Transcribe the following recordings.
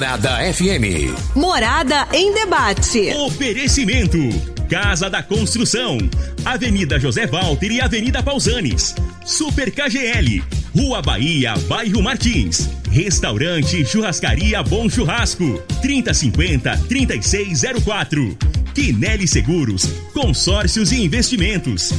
Morada FM. Morada em debate. Oferecimento. Casa da Construção. Avenida José Walter e Avenida Pausanes. Super KGL. Rua Bahia, Bairro Martins. Restaurante Churrascaria Bom Churrasco. 3050-3604. Quinelli Seguros. Consórcios e Investimentos.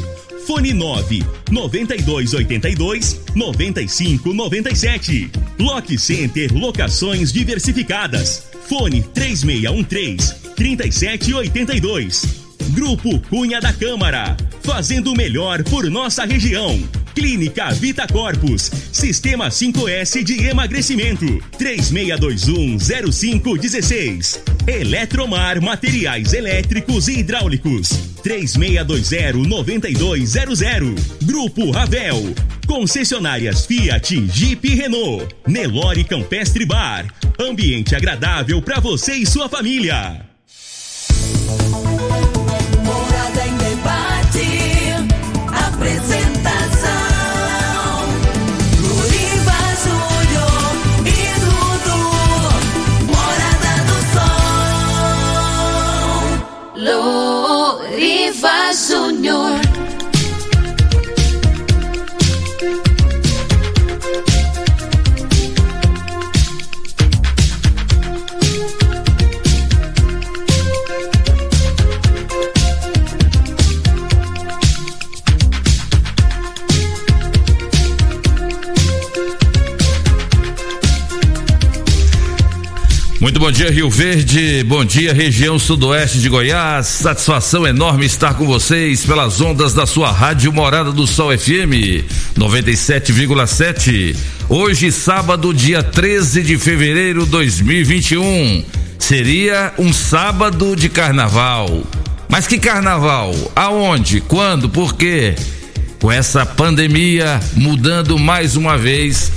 Fone 9 9282 9597. Lock Center Locações Diversificadas. Fone 3613 3782. Grupo Cunha da Câmara. Fazendo o melhor por nossa região. Clínica Vita Corpus. Sistema 5S de emagrecimento. 36210516. Eletromar Materiais Elétricos e Hidráulicos. 36209200. Grupo Ravel. Concessionárias Fiat, Jeep e Renault. Nelore Campestre Bar. Ambiente agradável para você e sua família. Sol. Luriva Júnior. Muito bom dia, Rio Verde. Bom dia, região sudoeste de Goiás. Satisfação enorme estar com vocês pelas ondas da sua rádio Morada do Sol FM 97,7. Hoje, sábado, dia 13 de fevereiro de 2021. Seria um sábado de carnaval. Mas que carnaval? Aonde? Quando? Por quê? Com essa pandemia mudando mais uma vez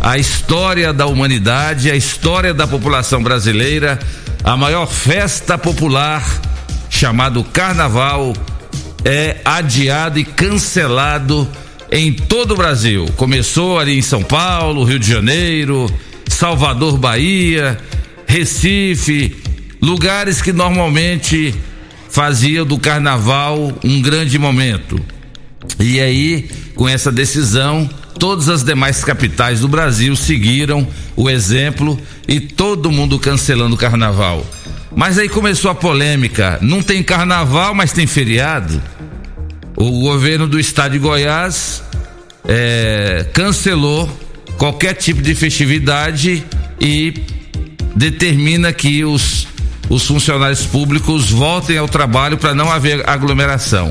a história da humanidade, a história da população brasileira, a maior festa popular chamado Carnaval é adiado e cancelado em todo o Brasil. Começou ali em São Paulo, Rio de Janeiro, Salvador, Bahia, Recife, lugares que normalmente faziam do carnaval um grande momento. E aí, com essa decisão, todas as demais capitais do Brasil seguiram o exemplo e todo mundo cancelando o carnaval. Mas aí começou a polêmica: não tem carnaval, mas tem feriado. O governo do estado de Goiás é, cancelou qualquer tipo de festividade e determina que os, os funcionários públicos voltem ao trabalho para não haver aglomeração.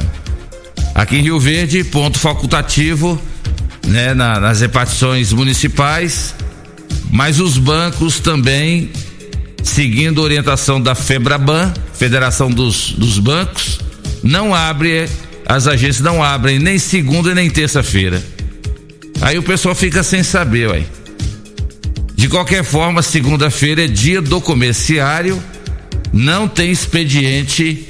Aqui em Rio Verde, ponto facultativo, né, na, nas repartições municipais, mas os bancos também, seguindo a orientação da Febraban, Federação dos, dos Bancos, não abre, as agências não abrem nem segunda nem terça-feira. Aí o pessoal fica sem saber, ué. De qualquer forma, segunda-feira é dia do comerciário, não tem expediente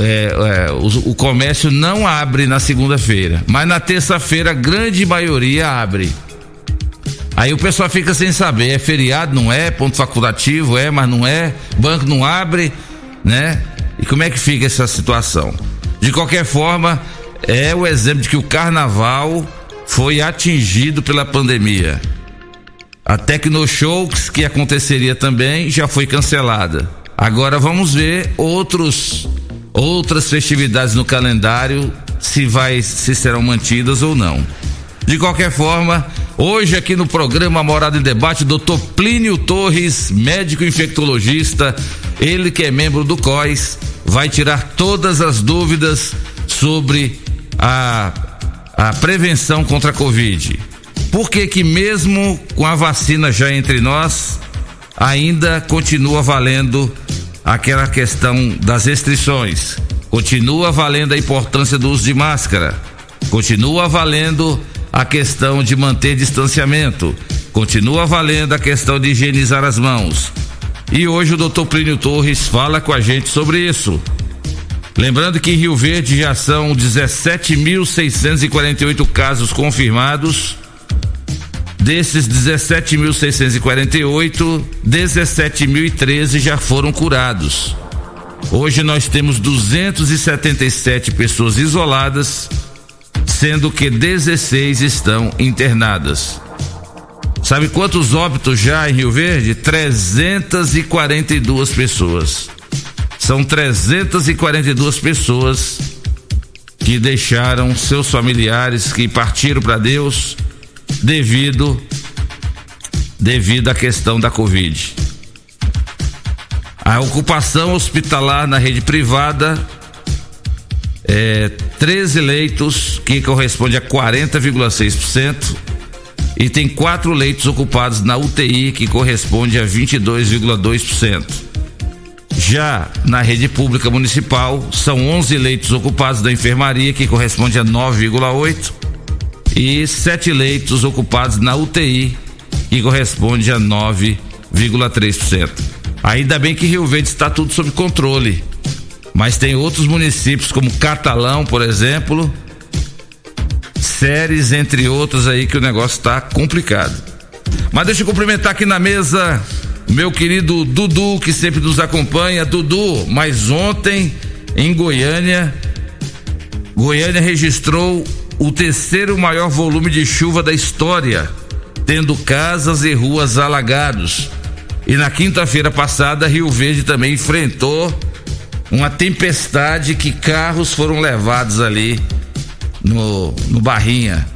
é, é, o, o, comércio não abre na segunda-feira, mas na terça-feira a grande maioria abre. Aí o pessoal fica sem saber, é feriado, não é? Ponto facultativo, é, mas não é? Banco não abre, né? E como é que fica essa situação? De qualquer forma, é o exemplo de que o carnaval foi atingido pela pandemia. A Tecnoshows, que aconteceria também, já foi cancelada. Agora vamos ver outros outras festividades no calendário, se vai se serão mantidas ou não. De qualquer forma, hoje aqui no programa Morada em Debate, Dr. Plínio Torres, médico infectologista, ele que é membro do COIS, vai tirar todas as dúvidas sobre a, a prevenção contra a Covid. Por que que mesmo com a vacina já entre nós, ainda continua valendo aquela questão das restrições. Continua valendo a importância do uso de máscara. Continua valendo a questão de manter distanciamento. Continua valendo a questão de higienizar as mãos. E hoje o doutor Plínio Torres fala com a gente sobre isso. Lembrando que em Rio Verde já são 17.648 casos confirmados, Desses 17.648, 17.013 já foram curados. Hoje nós temos 277 pessoas isoladas, sendo que 16 estão internadas. Sabe quantos óbitos já em Rio Verde? 342 pessoas. São 342 pessoas que deixaram seus familiares, que partiram para Deus devido devido à questão da Covid. A ocupação hospitalar na rede privada é 13 leitos, que corresponde a 40,6%, e tem quatro leitos ocupados na UTI, que corresponde a 22,2%. Já na rede pública municipal, são 11 leitos ocupados da enfermaria, que corresponde a 9,8%, e sete leitos ocupados na UTI, que corresponde a 9,3%. Ainda bem que Rio Verde está tudo sob controle. Mas tem outros municípios, como Catalão, por exemplo, séries, entre outros aí, que o negócio está complicado. Mas deixa eu cumprimentar aqui na mesa meu querido Dudu, que sempre nos acompanha. Dudu, mas ontem em Goiânia, Goiânia registrou o terceiro maior volume de chuva da história, tendo casas e ruas alagados. E na quinta-feira passada, Rio Verde também enfrentou uma tempestade que carros foram levados ali no, no Barrinha.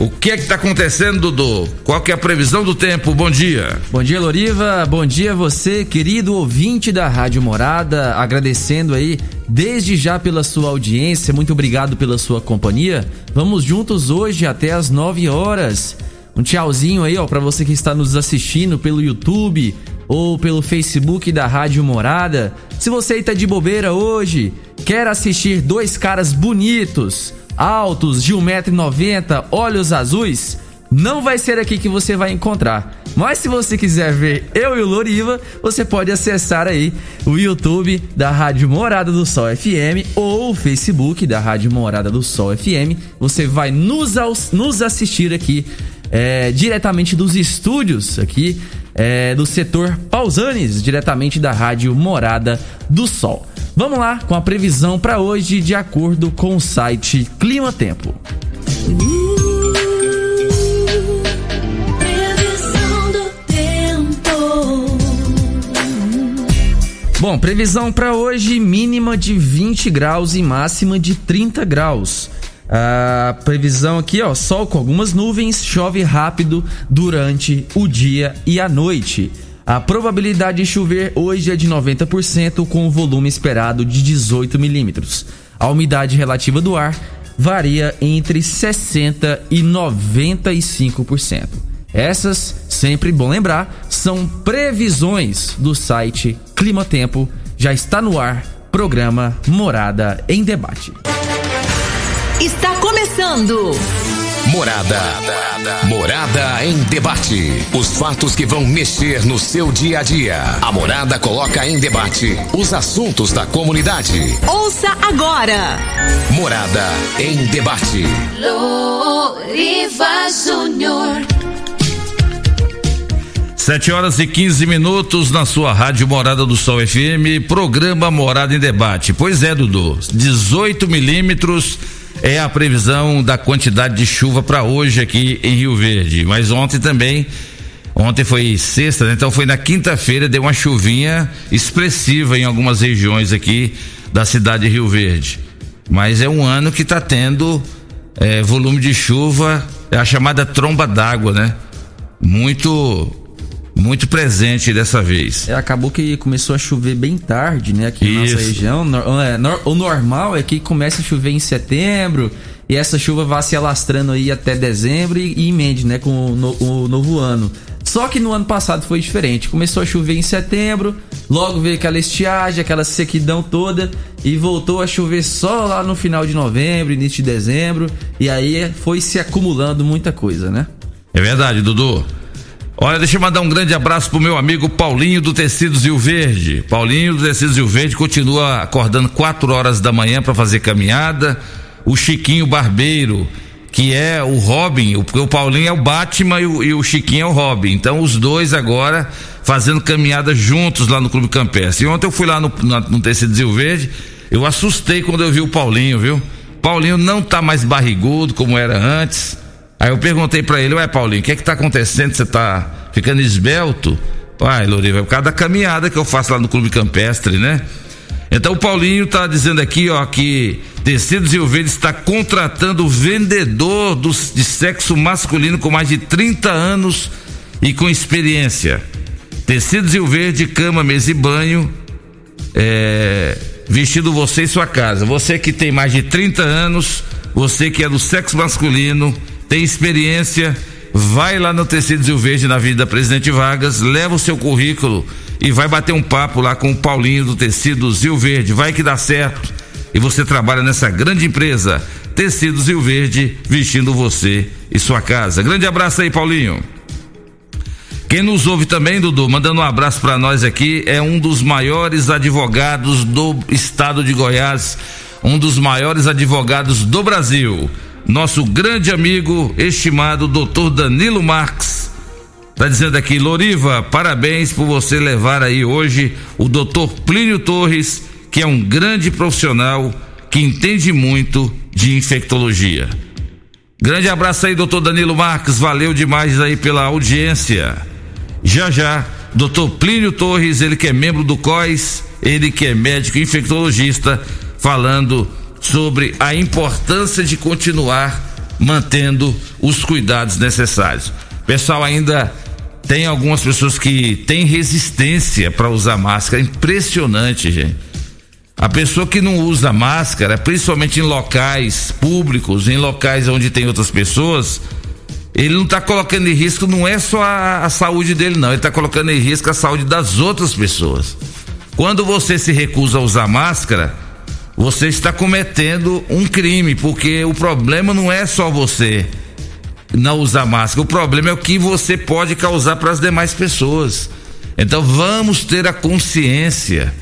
O que é que está acontecendo, Dudu? Qual que é a previsão do tempo? Bom dia. Bom dia, Loriva. Bom dia você, querido ouvinte da Rádio Morada. Agradecendo aí desde já pela sua audiência. Muito obrigado pela sua companhia. Vamos juntos hoje até as 9 horas. Um tchauzinho aí, ó, para você que está nos assistindo pelo YouTube ou pelo Facebook da Rádio Morada. Se você aí tá de bobeira hoje, quer assistir dois caras bonitos, altos, de 1,90m, olhos azuis, não vai ser aqui que você vai encontrar. Mas se você quiser ver eu e o Loriva, você pode acessar aí o YouTube da Rádio Morada do Sol FM ou o Facebook da Rádio Morada do Sol FM. Você vai nos, nos assistir aqui é, diretamente dos estúdios aqui é, do setor Pausanes, diretamente da Rádio Morada do Sol. Vamos lá com a previsão para hoje de acordo com o site Clima Tempo. Bom, previsão para hoje mínima de 20 graus e máxima de 30 graus. A previsão aqui, ó, sol com algumas nuvens, chove rápido durante o dia e a noite. A probabilidade de chover hoje é de 90%, com o volume esperado de 18 milímetros. A umidade relativa do ar varia entre 60% e 95%. Essas, sempre bom lembrar, são previsões do site Clima Tempo. Já está no ar, programa Morada em Debate. Morada. Morada em debate. Os fatos que vão mexer no seu dia a dia. A Morada coloca em debate os assuntos da comunidade. Ouça agora. Morada em debate. Loriva Júnior. 7 horas e 15 minutos na sua rádio Morada do Sol FM, programa Morada em Debate. Pois é, Dudu, 18 milímetros é a previsão da quantidade de chuva para hoje aqui em Rio Verde. Mas ontem também, ontem foi sexta, né? então foi na quinta-feira, deu uma chuvinha expressiva em algumas regiões aqui da cidade de Rio Verde. Mas é um ano que está tendo é, volume de chuva, é a chamada tromba d'água, né? Muito muito presente dessa vez. É, acabou que começou a chover bem tarde, né, aqui na Isso. nossa região. É, o normal é que comece a chover em setembro e essa chuva vá se alastrando aí até dezembro e, e emende, né, com o, no- o novo ano. Só que no ano passado foi diferente. Começou a chover em setembro, logo veio aquela estiagem, aquela sequidão toda e voltou a chover só lá no final de novembro, início de dezembro e aí foi se acumulando muita coisa, né? É verdade, Dudu. Olha, deixa eu mandar um grande abraço pro meu amigo Paulinho do Tecidos Rio Verde. Paulinho do Tecidos Rio Verde continua acordando 4 horas da manhã para fazer caminhada. O Chiquinho Barbeiro, que é o Robin, porque o Paulinho é o Batman e o, e o Chiquinho é o Robin. Então os dois agora fazendo caminhada juntos lá no Clube Campestre. E ontem eu fui lá no, na- no tecido Zil Verde, eu assustei quando eu vi o Paulinho, viu? Paulinho não tá mais barrigudo como era antes. Aí eu perguntei pra ele, ué Paulinho, o que é que tá acontecendo? Você tá ficando esbelto? Pai, Loriva, é por causa da caminhada que eu faço lá no Clube Campestre, né? Então o Paulinho tá dizendo aqui, ó, que Tecidos Rio Verde está contratando vendedor dos, de sexo masculino com mais de 30 anos e com experiência. Tecidos Rio Verde, cama, mesa e banho, é, vestido você e sua casa. Você que tem mais de 30 anos, você que é do sexo masculino, tem experiência, vai lá no Tecidos Rio Verde, na Avenida Presidente Vargas, leva o seu currículo e vai bater um papo lá com o Paulinho do Tecidos Rio Verde. Vai que dá certo. E você trabalha nessa grande empresa, Tecidos Rio Verde, vestindo você e sua casa. Grande abraço aí, Paulinho. Quem nos ouve também, Dudu, mandando um abraço para nós aqui, é um dos maiores advogados do estado de Goiás, um dos maiores advogados do Brasil. Nosso grande amigo, estimado doutor Danilo Marques. Tá dizendo aqui, Loriva, parabéns por você levar aí hoje o doutor Plínio Torres, que é um grande profissional que entende muito de infectologia. Grande abraço aí, doutor Danilo Marques, valeu demais aí pela audiência. Já já, doutor Plínio Torres, ele que é membro do COIS, ele que é médico infectologista, falando sobre a importância de continuar mantendo os cuidados necessários. Pessoal, ainda tem algumas pessoas que têm resistência para usar máscara, impressionante, gente. A pessoa que não usa máscara, principalmente em locais públicos, em locais onde tem outras pessoas, ele não está colocando em risco, não é só a, a saúde dele, não. Ele está colocando em risco a saúde das outras pessoas. Quando você se recusa a usar máscara, você está cometendo um crime, porque o problema não é só você não usar máscara, o problema é o que você pode causar para as demais pessoas. Então vamos ter a consciência.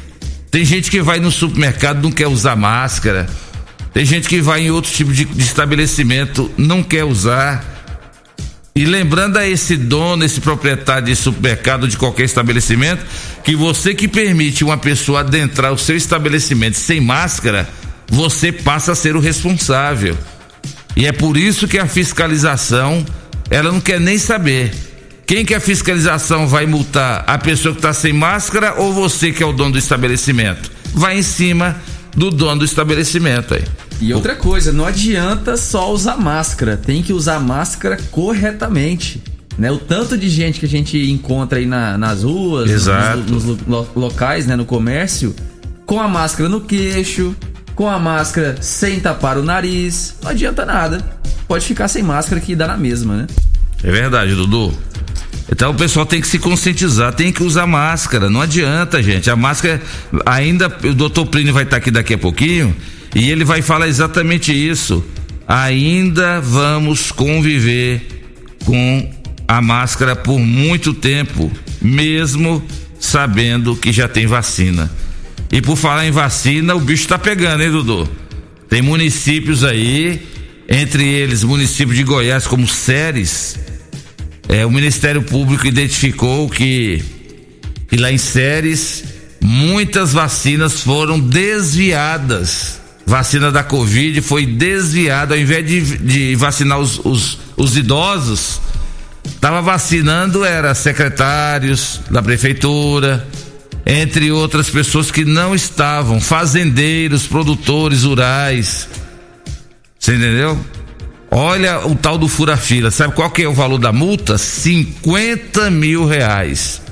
Tem gente que vai no supermercado não quer usar máscara. Tem gente que vai em outro tipo de, de estabelecimento não quer usar. E lembrando a esse dono, esse proprietário de supermercado de qualquer estabelecimento, que você que permite uma pessoa adentrar o seu estabelecimento sem máscara, você passa a ser o responsável. E é por isso que a fiscalização, ela não quer nem saber. Quem que a fiscalização vai multar? A pessoa que está sem máscara ou você que é o dono do estabelecimento? Vai em cima do dono do estabelecimento aí. E outra coisa, não adianta só usar máscara, tem que usar máscara corretamente. Né? O tanto de gente que a gente encontra aí na- nas ruas, nos, nos lo- locais, né, no comércio, com a máscara no queixo, com a máscara sem tapar o nariz, não adianta nada. Pode ficar sem máscara que dá na mesma, né? É verdade, Dudu. Então o pessoal tem que se conscientizar, tem que usar máscara. Não adianta, gente. A máscara ainda. O doutor Plínio vai estar aqui daqui a pouquinho e ele vai falar exatamente isso. Ainda vamos conviver com a máscara por muito tempo, mesmo sabendo que já tem vacina. E por falar em vacina, o bicho tá pegando, hein, Dudu? Tem municípios aí, entre eles município de Goiás como Séries, é, o Ministério Público identificou que, que lá em Séries muitas vacinas foram desviadas. Vacina da Covid foi desviada, ao invés de, de vacinar os, os, os idosos, estava vacinando era secretários da prefeitura, entre outras pessoas que não estavam, fazendeiros, produtores rurais. Você entendeu? Olha o tal do fura-fila. Sabe qual que é o valor da multa? 50 mil reais.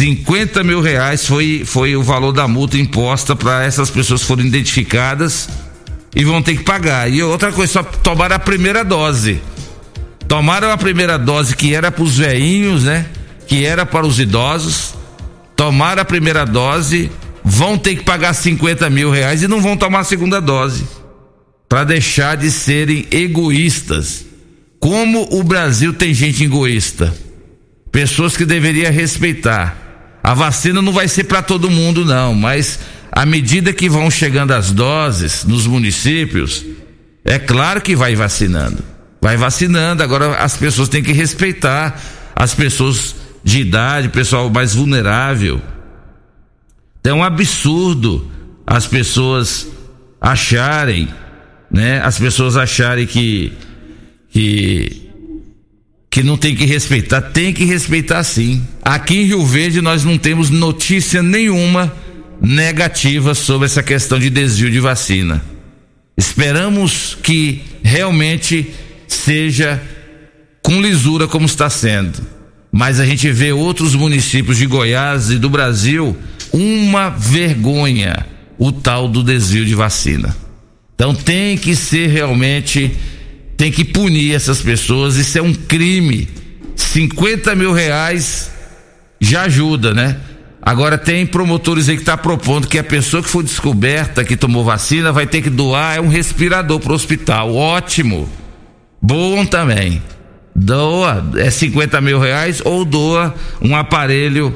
50 mil reais foi, foi o valor da multa imposta para essas pessoas que foram identificadas e vão ter que pagar. E outra coisa, só tomaram a primeira dose. Tomaram a primeira dose que era para os velhinhos, né? Que era para os idosos. Tomaram a primeira dose, vão ter que pagar 50 mil reais e não vão tomar a segunda dose para deixar de serem egoístas. Como o Brasil tem gente egoísta, pessoas que deveria respeitar. A vacina não vai ser para todo mundo, não, mas à medida que vão chegando as doses nos municípios, É claro que vai vacinando. Vai vacinando, agora as pessoas têm que respeitar as pessoas de idade, pessoal mais vulnerável. É um absurdo as pessoas acharem, né? As pessoas acharem que que que não tem que respeitar, tem que respeitar sim. Aqui em Rio Verde nós não temos notícia nenhuma negativa sobre essa questão de desvio de vacina. Esperamos que realmente seja com lisura como está sendo. Mas a gente vê outros municípios de Goiás e do Brasil uma vergonha o tal do desvio de vacina. Então tem que ser realmente tem que punir essas pessoas, isso é um crime. 50 mil reais já ajuda, né? Agora tem promotores aí que tá propondo que a pessoa que for descoberta que tomou vacina vai ter que doar é um respirador pro hospital. Ótimo. Bom também. Doa, é 50 mil reais ou doa um aparelho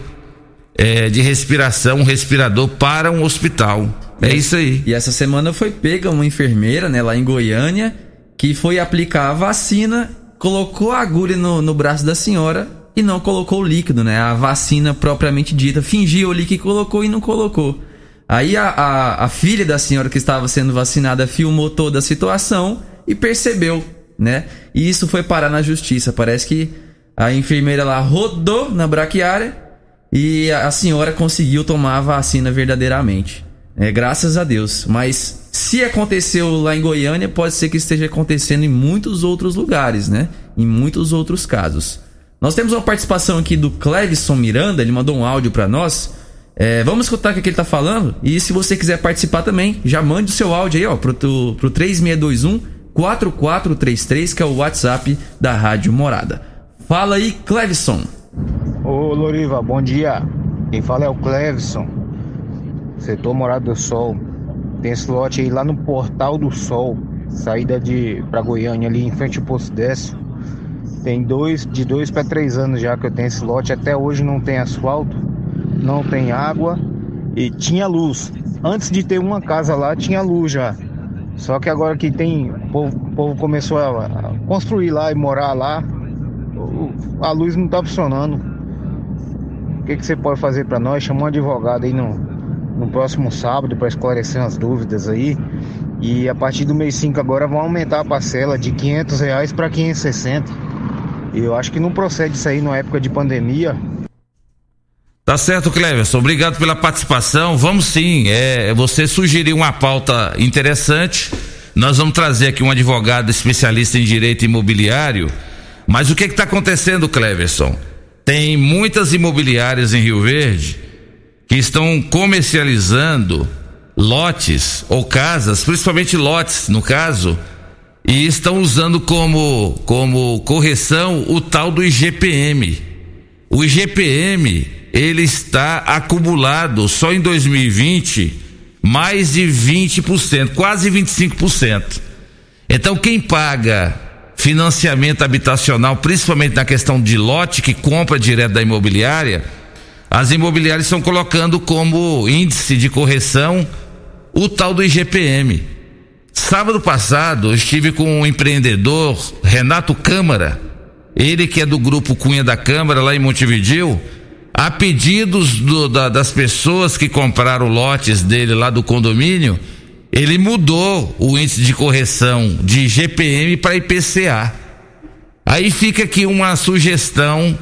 é, de respiração, um respirador para um hospital. É isso aí. E essa semana foi pega uma enfermeira, né, lá em Goiânia, que foi aplicar a vacina, colocou a agulha no, no braço da senhora e não colocou o líquido, né? A vacina propriamente dita. Fingiu ali que colocou e não colocou. Aí a, a, a filha da senhora que estava sendo vacinada filmou toda a situação e percebeu, né? E isso foi parar na justiça. Parece que a enfermeira lá rodou na braquiária e a senhora conseguiu tomar a vacina verdadeiramente. É, graças a Deus. Mas se aconteceu lá em Goiânia, pode ser que esteja acontecendo em muitos outros lugares, né? Em muitos outros casos. Nós temos uma participação aqui do Clevison Miranda, ele mandou um áudio para nós. É, vamos escutar o que ele tá falando. E se você quiser participar também, já mande o seu áudio aí, ó, pro, pro 3621 4433, que é o WhatsApp da Rádio Morada. Fala aí, Clevison. Ô Loriva, bom dia. Quem fala é o Clevison, setor Morada do Sol. Tem esse lote aí lá no Portal do Sol, saída de pra Goiânia, ali em frente ao Poço Décio. Tem dois, de dois para três anos já que eu tenho esse lote. Até hoje não tem asfalto, não tem água e tinha luz. Antes de ter uma casa lá, tinha luz já. Só que agora que tem, o povo, o povo começou a, construir lá e morar lá, a luz não tá funcionando. O que, que você pode fazer para nós? Chama um advogado aí no, no próximo sábado para esclarecer as dúvidas aí. E a partir do mês 5 agora vão aumentar a parcela de 500 reais para 560. E eu acho que não procede isso aí na época de pandemia. Tá certo, Cleverson. Obrigado pela participação. Vamos sim. É, você sugeriu uma pauta interessante. Nós vamos trazer aqui um advogado especialista em direito imobiliário. Mas o que está acontecendo, Cleverson? Tem muitas imobiliárias em Rio Verde que estão comercializando lotes ou casas, principalmente lotes, no caso, e estão usando como, como correção o tal do IGPM. O IGPM, ele está acumulado só em 2020 mais de 20%, quase 25%. Então quem paga financiamento habitacional, principalmente na questão de lote que compra direto da imobiliária, as imobiliárias estão colocando como índice de correção o tal do IGPM. Sábado passado, eu estive com um empreendedor, Renato Câmara, ele que é do grupo Cunha da Câmara, lá em Montevideo, a pedidos do- da- das pessoas que compraram lotes dele lá do condomínio, ele mudou o índice de correção de GPM para IPCA. Aí fica aqui uma sugestão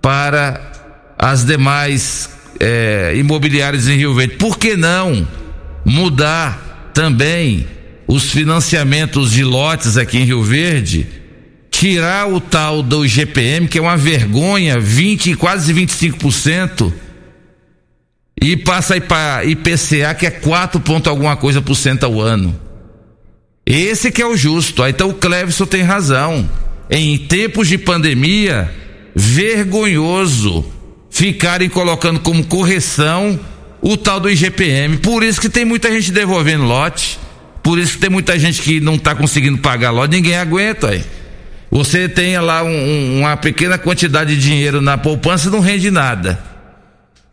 para as demais eh, imobiliárias em Rio Verde. Por que não mudar também os financiamentos de lotes aqui em Rio Verde? Tirar o tal do IGPM, que é uma vergonha, 20, quase 25%, e passa aí para IPCA, que é 4 ponto alguma coisa por cento ao ano. Esse que é o justo. Aí, Então o Clevison tem razão. Em tempos de pandemia, vergonhoso ficarem colocando como correção o tal do IGPM. Por isso que tem muita gente devolvendo lote. Por isso que tem muita gente que não está conseguindo pagar lote. Ninguém aguenta aí. Você tem lá um- um- uma pequena quantidade de dinheiro na poupança não rende nada.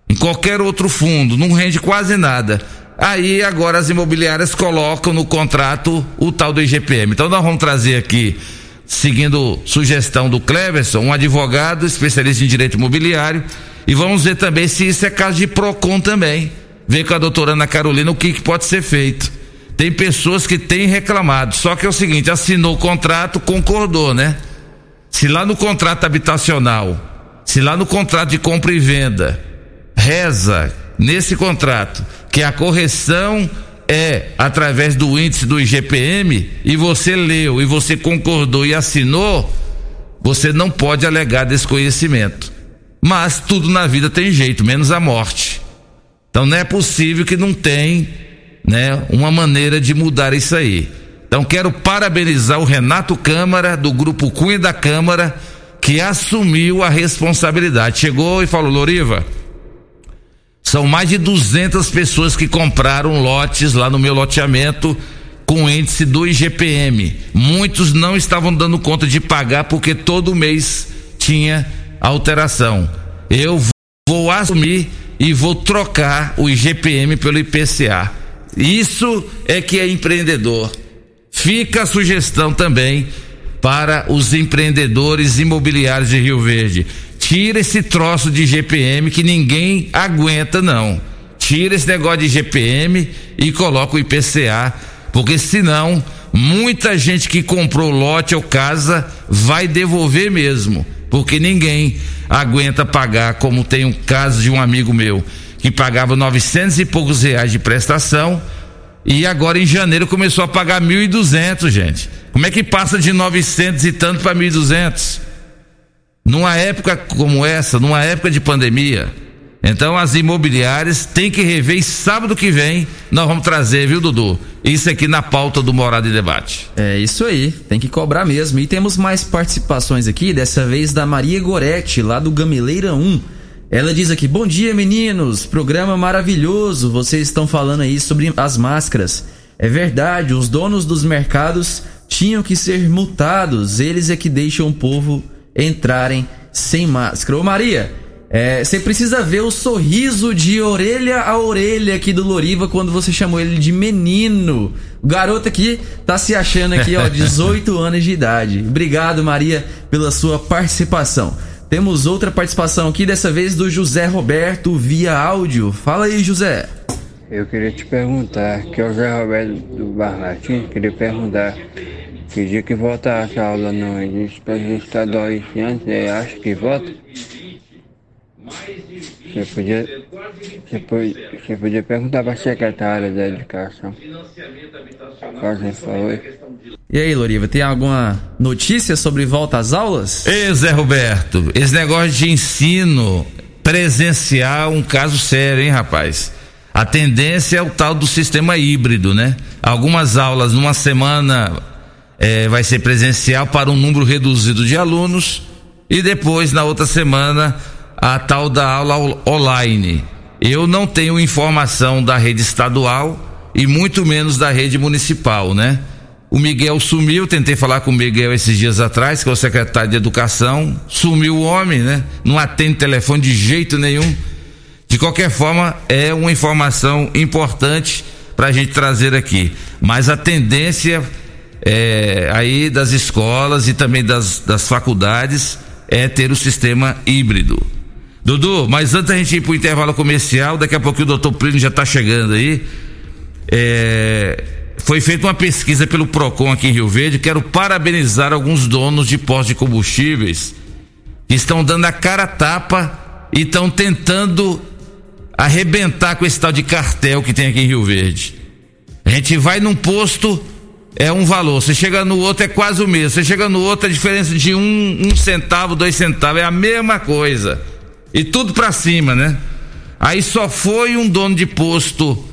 Em qualquer outro fundo, não rende quase nada. Aí agora as imobiliárias colocam no contrato o tal do IGPM. Então nós vamos trazer aqui, seguindo sugestão do Cleverson, um advogado especialista em direito imobiliário e vamos ver também se isso é caso de PROCON também. Ver com a doutora Ana Carolina o que, que pode ser feito. Tem pessoas que têm reclamado, só que é o seguinte, assinou o contrato, concordou, né? Se lá no contrato habitacional, se lá no contrato de compra e venda, reza nesse contrato que a correção é através do índice do IGPM e você leu e você concordou e assinou, você não pode alegar desconhecimento. Mas tudo na vida tem jeito, menos a morte. Então não é possível que não tem, né, uma maneira de mudar isso aí. Então quero parabenizar o Renato Câmara do grupo Cunha da Câmara que assumiu a responsabilidade. Chegou e falou: "Loriva, são mais de 200 pessoas que compraram lotes lá no meu loteamento com índice do IGPM. Muitos não estavam dando conta de pagar porque todo mês tinha alteração. Eu vou assumir e vou trocar o IGPM pelo IPCA. Isso é que é empreendedor. Fica a sugestão também para os empreendedores imobiliários de Rio Verde. Tira esse troço de GPM que ninguém aguenta, não. Tira esse negócio de GPM e coloca o IPCA, porque senão muita gente que comprou lote ou casa vai devolver mesmo, porque ninguém aguenta pagar, como tem um caso de um amigo meu que pagava 900 e poucos reais de prestação e agora em janeiro começou a pagar 1.200, gente. Como é que passa de 900 e tanto para 1.200? Numa época como essa, numa época de pandemia. Então as imobiliárias têm que rever e sábado que vem nós vamos trazer, viu, Dudu? Isso aqui na pauta do Morada em Debate. É isso aí, tem que cobrar mesmo. E temos mais participações aqui, dessa vez da Maria Goretti, lá do Gamileira 1. Ela diz aqui: Bom dia, meninos, programa maravilhoso. Vocês estão falando aí sobre as máscaras. É verdade, os donos dos mercados tinham que ser multados, eles é que deixam o povo entrarem sem máscara. Ô Maria, você é, precisa ver o sorriso de orelha a orelha aqui do Loriva quando você chamou ele de menino. O garoto aqui tá se achando aqui, ó, 18 anos de idade. Obrigado, Maria, pela sua participação. Temos outra participação aqui, dessa vez do José Roberto via áudio. Fala aí, José. Eu queria te perguntar, que é o José Roberto do Bar Martins, queria perguntar que dia que volta essa aula no estadual esse ano, você acha que volta? Você podia, você podia, você podia perguntar para a secretária da Educação. Quase falou. E aí, Loriva, tem alguma notícia sobre volta às aulas? Ei, Zé Roberto, esse negócio de ensino presencial um caso sério, hein, rapaz? A tendência é o tal do sistema híbrido, né? Algumas aulas numa semana é, vai ser presencial para um número reduzido de alunos e depois na outra semana a tal da aula online. Eu não tenho informação da rede estadual e muito menos da rede municipal, né? O Miguel sumiu, tentei falar com o Miguel esses dias atrás, que é o secretário de Educação. Sumiu o homem, né? Não atende telefone de jeito nenhum. De qualquer forma, é uma informação importante para a gente trazer aqui. Mas a tendência é, aí das escolas e também das, das faculdades é ter o sistema híbrido. Dudu, mas antes da gente ir para o intervalo comercial, daqui a pouco o doutor Plínio já está chegando aí. É, foi feita uma pesquisa pelo PROCON aqui em Rio Verde. Quero parabenizar alguns donos de postos de combustíveis que estão dando a cara a tapa e estão tentando arrebentar com esse tal de cartel que tem aqui em Rio Verde. A gente vai num posto, é um valor. Você chega no outro, é quase o mesmo. Você chega no outro, a diferença de um, um centavo, dois centavos, é a mesma coisa. E tudo para cima, né? Aí só foi um dono de posto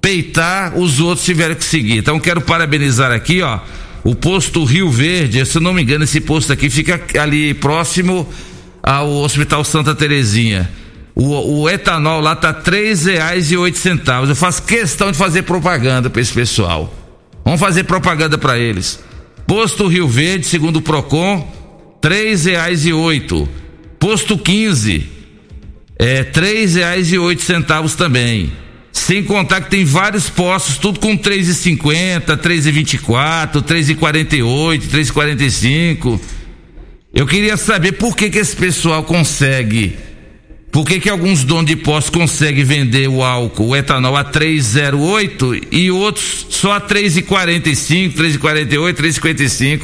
peitar, os outros tiveram que seguir. Então quero parabenizar aqui, ó, o posto Rio Verde, se eu não me engano, esse posto aqui fica ali próximo ao Hospital Santa Terezinha. O, o etanol lá tá três reais e oito centavos. Eu faço questão de fazer propaganda para esse pessoal. Vamos fazer propaganda para eles. Posto Rio Verde, segundo o Procon, três reais e oito. Posto 15, é três reais e oito centavos também. Sem contar que tem vários postos, tudo com 3,50, 3,24, 3,48, 3,45. Eu queria saber por que que esse pessoal consegue por que, que alguns donos de postos conseguem vender o álcool, o etanol a 3,08 e outros só a 3,45, 3,48, 3,55?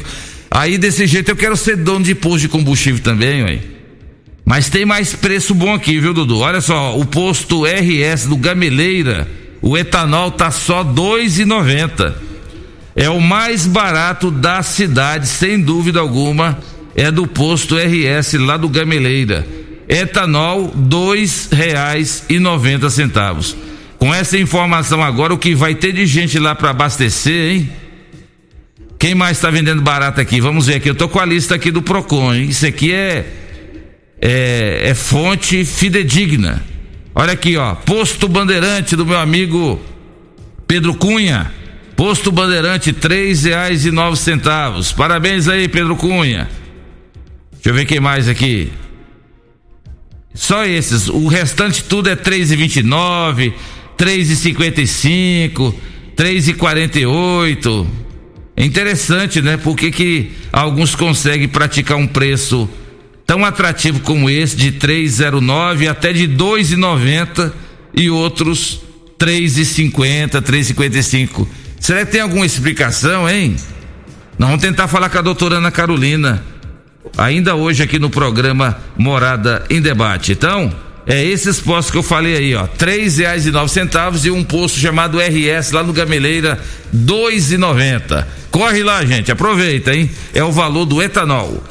Aí desse jeito eu quero ser dono de posto de combustível também, ué. Mas tem mais preço bom aqui, viu, Dudu? Olha só, o posto RS do Gameleira, o etanol tá só 2,90. É o mais barato da cidade, sem dúvida alguma, é do posto RS lá do Gameleira etanol dois reais e noventa centavos. Com essa informação agora, o que vai ter de gente lá para abastecer, hein? Quem mais está vendendo barato aqui? Vamos ver aqui. Eu tô com a lista aqui do Procon. Hein? Isso aqui é, é é fonte fidedigna. Olha aqui, ó. Posto Bandeirante do meu amigo Pedro Cunha. Posto Bandeirante três reais e nove centavos. Parabéns aí, Pedro Cunha. Deixa eu ver quem mais aqui. Só esses. O restante tudo é 3,29, 3,55, 3,48. É interessante, né? Porque que alguns conseguem praticar um preço tão atrativo como esse de 3,09 até de 2,90 e outros 3,50, 3,55. Será que tem alguma explicação, hein? Nós vamos tentar falar com a doutora Ana Carolina ainda hoje aqui no programa Morada em Debate. Então, é esses postos que eu falei aí, ó, três reais e nove centavos e um posto chamado RS lá no Gameleira, dois e noventa. Corre lá, gente, aproveita, hein? É o valor do etanol.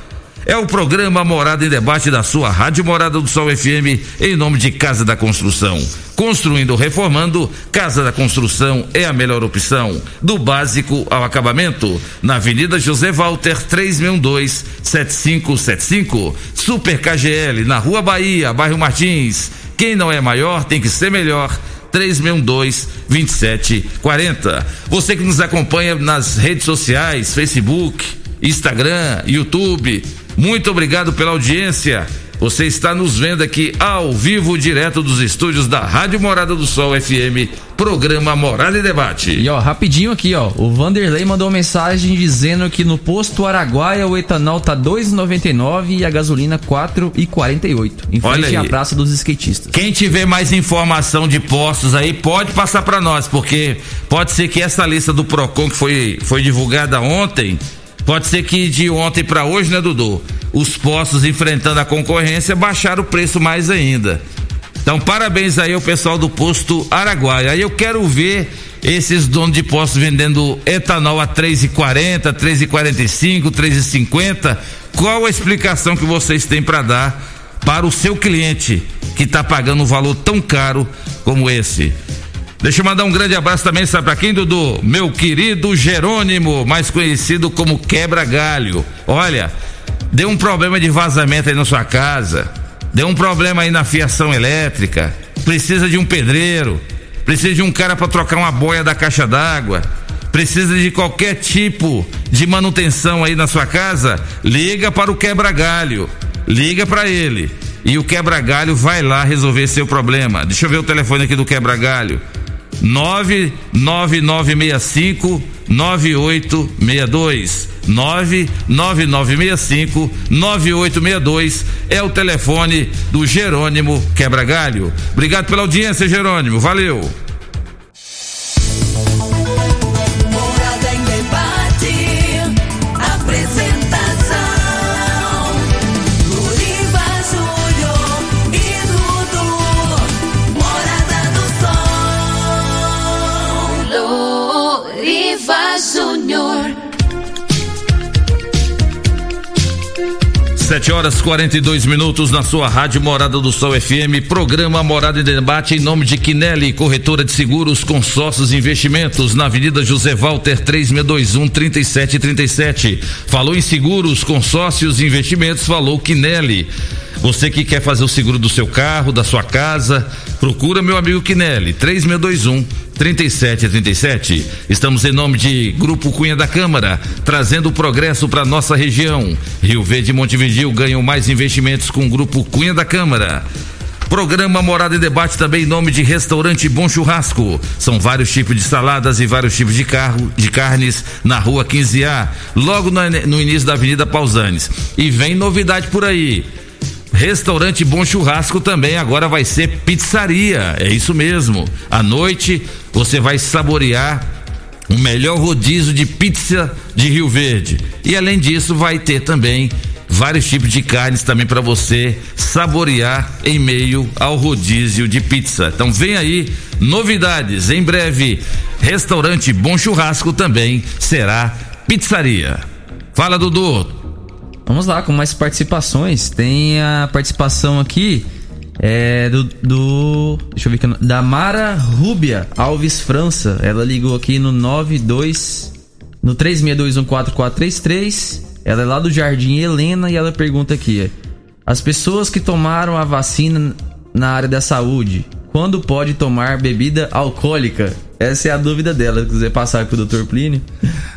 É o programa Morada em Debate da sua Rádio Morada do Sol FM, em nome de Casa da Construção. Construindo ou reformando, Casa da Construção é a melhor opção. Do básico ao acabamento. Na Avenida José Walter, 362-7575. Super KGL, na Rua Bahia, bairro Martins. Quem não é maior tem que ser melhor. 362 2740. Você que nos acompanha nas redes sociais, Facebook, Instagram, YouTube, muito obrigado pela audiência. Você está nos vendo aqui ao vivo, direto dos estúdios da Rádio Morada do Sol FM, programa Morada e Debate. E ó, rapidinho aqui, ó, o Vanderlei mandou uma mensagem dizendo que no posto Araguaia o etanol tá 2,99 e a gasolina 4,48. Em Olha frente à. Praça dos Skatistas. Quem tiver mais informação de postos aí, pode passar para nós, porque pode ser que essa lista do Procon que foi, foi divulgada ontem, pode ser que de ontem para hoje, né, Dudu? Os postos enfrentando a concorrência baixaram o preço mais ainda. Então, parabéns aí ao pessoal do posto Araguaia. Aí eu quero ver esses donos de postos vendendo etanol a 3,40, 3,45, 3,50. Qual a explicação que vocês têm para dar para o seu cliente que está pagando um valor tão caro como esse? Deixa eu mandar um grande abraço também, sabe pra quem, Dudu? Meu querido Jerônimo, mais conhecido como Quebra Galho. Olha, deu um problema de vazamento aí na sua casa, deu um problema aí na fiação elétrica, precisa de um pedreiro, precisa de um cara para trocar uma boia da caixa d'água, precisa de qualquer tipo de manutenção aí na sua casa, liga para o Quebra Galho, liga para ele. E o Quebra Galho vai lá resolver seu problema. Deixa eu ver o telefone aqui do Quebra Galho. 99965 9862 99965 9862 é o telefone do Jerônimo Quebra-Galho. Obrigado pela audiência, Jerônimo. Valeu. 7 horas 42 minutos na sua Rádio Morada do Sol FM, programa Morada em Debate em nome de Quinelli, corretora de seguros, consórcios e investimentos, na Avenida José Walter 3621 3737. Falou em seguros, consórcios e investimentos, falou Quinelli. Você que quer fazer o seguro do seu carro, da sua casa, procura meu amigo Quinelli, 3621 3737. Estamos em nome de Grupo Cunha da Câmara, trazendo progresso para nossa região. Rio Verde e Montevidil ganham mais investimentos com o Grupo Cunha da Câmara. Programa Morada em Debate também em nome de Restaurante Bom Churrasco. São vários tipos de saladas e vários tipos de carro, de carnes na rua 15A, logo no, no início da Avenida Pausanes. E vem novidade por aí. Restaurante Bom Churrasco também agora vai ser pizzaria. É isso mesmo. À noite você vai saborear o melhor rodízio de pizza de Rio Verde. E além disso, vai ter também vários tipos de carnes também para você saborear em meio ao rodízio de pizza. Então vem aí novidades em breve. Restaurante Bom Churrasco também será pizzaria. Fala Dudu. Vamos lá com mais participações. Tem a participação aqui é, do, do. Deixa eu ver aqui. Da Mara Rúbia Alves França. Ela ligou aqui no 92. No 36214433. Ela é lá do Jardim Helena e ela pergunta aqui: As pessoas que tomaram a vacina na área da saúde, quando pode tomar bebida alcoólica? Essa é a dúvida dela. Se quiser passar pro Dr. Plínio.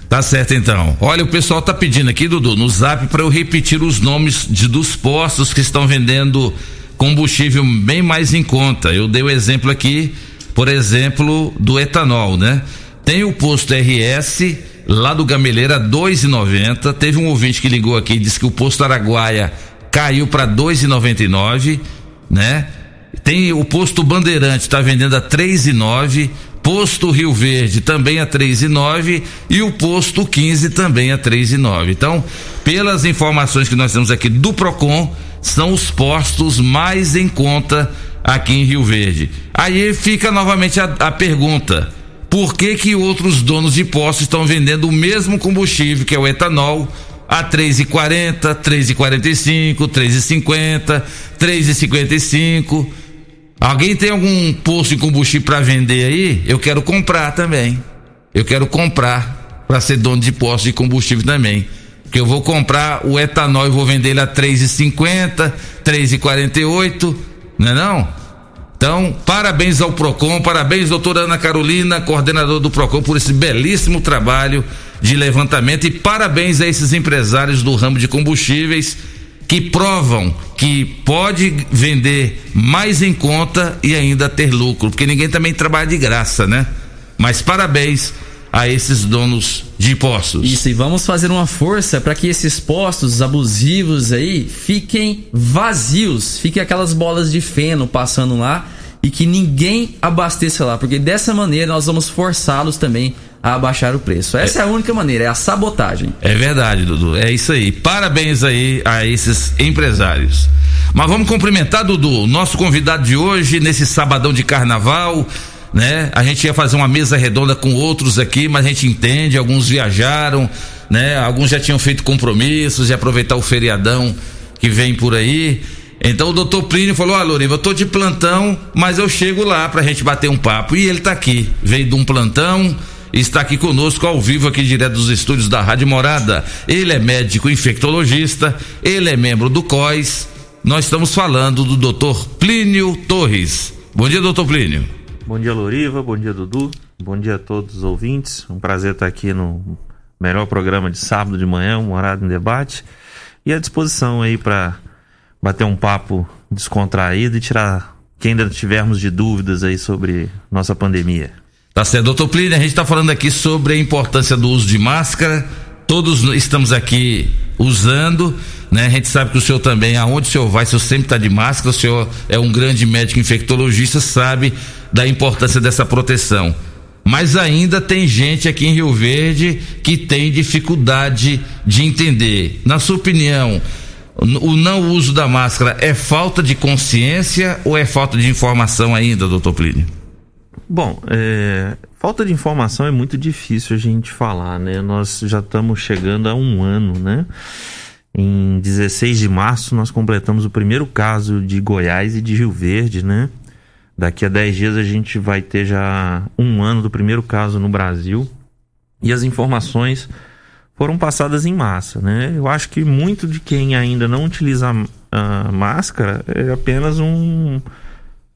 Tá certo então. Olha, o pessoal tá pedindo aqui, Dudu, no zap para eu repetir os nomes de, dos postos que estão vendendo combustível bem mais em conta. Eu dei o exemplo aqui, por exemplo, do etanol, né? Tem o posto RS lá do Gameleira 2,90. Teve um ouvinte que ligou aqui e disse que o posto Araguaia caiu para 2,99, né? Tem o posto Bandeirante está vendendo a 3,9. Posto Rio Verde também a 3,9 e o posto 15 também a 3,9. Então, pelas informações que nós temos aqui do Procon, são os postos mais em conta aqui em Rio Verde. Aí fica novamente a, a pergunta: por que que outros donos de postos estão vendendo o mesmo combustível, que é o etanol, a 3,40, 3,45, 3,50, 3,55? Alguém tem algum posto de combustível para vender aí? Eu quero comprar também. Eu quero comprar para ser dono de posto de combustível também. Porque eu vou comprar o etanol e vou vender ele a 3,50, 3,48, não é não? Então, parabéns ao Procon, parabéns doutora Ana Carolina, coordenador do Procon por esse belíssimo trabalho de levantamento e parabéns a esses empresários do ramo de combustíveis que provam que pode vender mais em conta e ainda ter lucro, porque ninguém também trabalha de graça, né? Mas parabéns a esses donos de postos. Isso, e vamos fazer uma força para que esses postos abusivos aí fiquem vazios, fiquem aquelas bolas de feno passando lá e que ninguém abasteça lá, porque dessa maneira nós vamos forçá-los também a abaixar o preço. Essa é, é a única maneira, é a sabotagem. É verdade, Dudu. É isso aí. Parabéns aí a esses empresários. Mas vamos cumprimentar, Dudu, nosso convidado de hoje, nesse sabadão de carnaval, né? A gente ia fazer uma mesa redonda com outros aqui, mas a gente entende, alguns viajaram, né? Alguns já tinham feito compromissos de aproveitar o feriadão que vem por aí. Então o doutor Plínio falou: Ah, Loriva, eu tô de plantão, mas eu chego lá pra gente bater um papo. E ele tá aqui, veio de um plantão, está aqui conosco ao vivo aqui direto dos estúdios da Rádio Morada. Ele é médico infectologista, ele é membro do COIS. Nós estamos falando do doutor Plínio Torres. Bom dia, doutor Plínio. Bom dia, Loriva. Bom dia, Dudu. Bom dia a todos os ouvintes. Um prazer estar aqui no melhor programa de sábado de manhã, Morada em Debate. E à disposição aí para bater um papo descontraído e tirar quem ainda tivermos de dúvidas aí sobre nossa pandemia. Tá certo, doutor Plínio, a gente está falando aqui sobre a importância do uso de máscara. Todos estamos aqui usando, né? A gente sabe que o senhor também, aonde o senhor vai, o senhor sempre está de máscara, o senhor é um grande médico infectologista, sabe da importância dessa proteção. Mas ainda tem gente aqui em Rio Verde que tem dificuldade de entender. Na sua opinião, o não uso da máscara é falta de consciência ou é falta de informação ainda, doutor Plínio? Bom, é, falta de informação é muito difícil a gente falar, né? Nós já estamos chegando a um ano, né? Em 16 de março nós completamos o primeiro caso de Goiás e de Rio Verde, né? Daqui a 10 dias a gente vai ter já um ano do primeiro caso no Brasil. E as informações foram passadas em massa, né? Eu acho que muito de quem ainda não utiliza a, máscara é apenas um,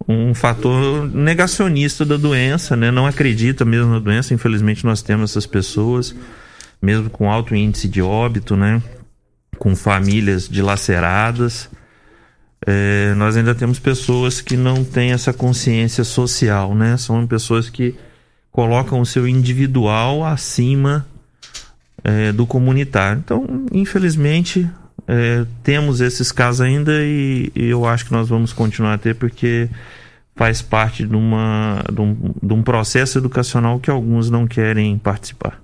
um fator negacionista da doença, né? Não acredita mesmo na doença. Infelizmente nós temos essas pessoas, mesmo com alto índice de óbito, né? Com famílias dilaceradas. é, nós ainda temos pessoas que não têm essa consciência social, né? São pessoas que colocam o seu individual acima é, do comunitário. Então, infelizmente, é, temos esses casos ainda e, e eu acho que nós vamos continuar a ter porque faz parte de, uma, de, um, de um processo educacional que alguns não querem participar.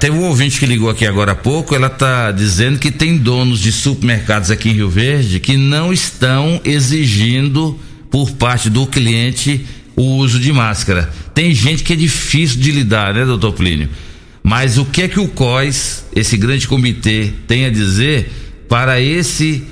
Teve um ouvinte que ligou aqui agora há pouco, ela está dizendo que tem donos de supermercados aqui em Rio Verde que não estão exigindo por parte do cliente o uso de máscara. Tem gente que é difícil de lidar, né, doutor Plínio? Mas o que é que o COIS, esse grande comitê, tem a dizer para esse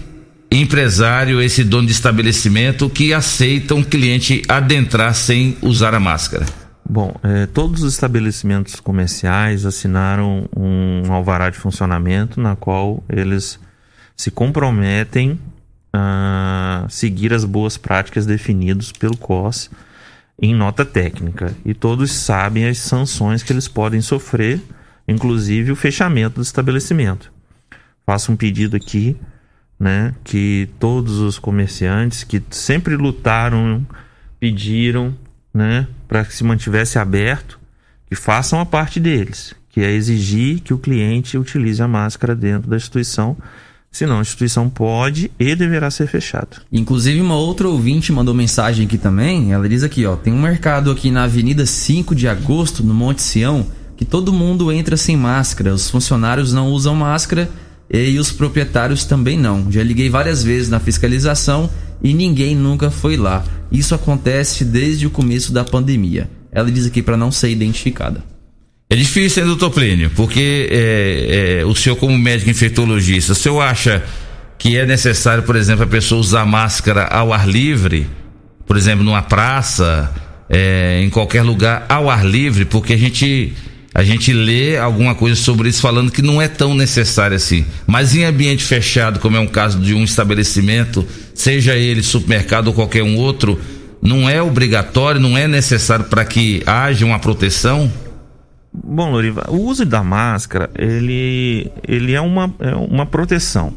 empresário, esse dono de estabelecimento que aceita um cliente adentrar sem usar a máscara? Bom, eh, todos os estabelecimentos comerciais assinaram um alvará de funcionamento na qual eles se comprometem a seguir as boas práticas definidas pelo COS em nota técnica. E todos sabem as sanções que eles podem sofrer, inclusive o fechamento do estabelecimento. Faço um pedido aqui, né, que todos os comerciantes que sempre lutaram, pediram, né, para que se mantivesse aberto, que façam a parte deles, que é exigir que o cliente utilize a máscara dentro da instituição, senão a instituição pode e deverá ser fechada. Inclusive, uma outra ouvinte mandou mensagem aqui também. Ela diz aqui, ó, tem um mercado aqui na Avenida 5 de Agosto, no Monte Sião, que todo mundo entra sem máscara. Os funcionários não usam máscara e os proprietários também não. Já liguei várias vezes na fiscalização e ninguém nunca foi lá. Isso acontece desde o começo da pandemia. Ela diz aqui para não ser identificada. É difícil, hein, doutor Plínio? Porque é, é, o senhor, como médico infectologista, o senhor acha que é necessário, por exemplo, a pessoa usar máscara ao ar livre? Por exemplo, numa praça, é, em qualquer lugar, ao ar livre? Porque a gente, a gente lê alguma coisa sobre isso falando que não é tão necessário assim. Mas em ambiente fechado, como é um caso de um estabelecimento, seja ele supermercado ou qualquer um outro, não é obrigatório, não é necessário para que haja uma proteção? Bom, Loriva, o uso da máscara, ele, ele é, uma, é uma proteção.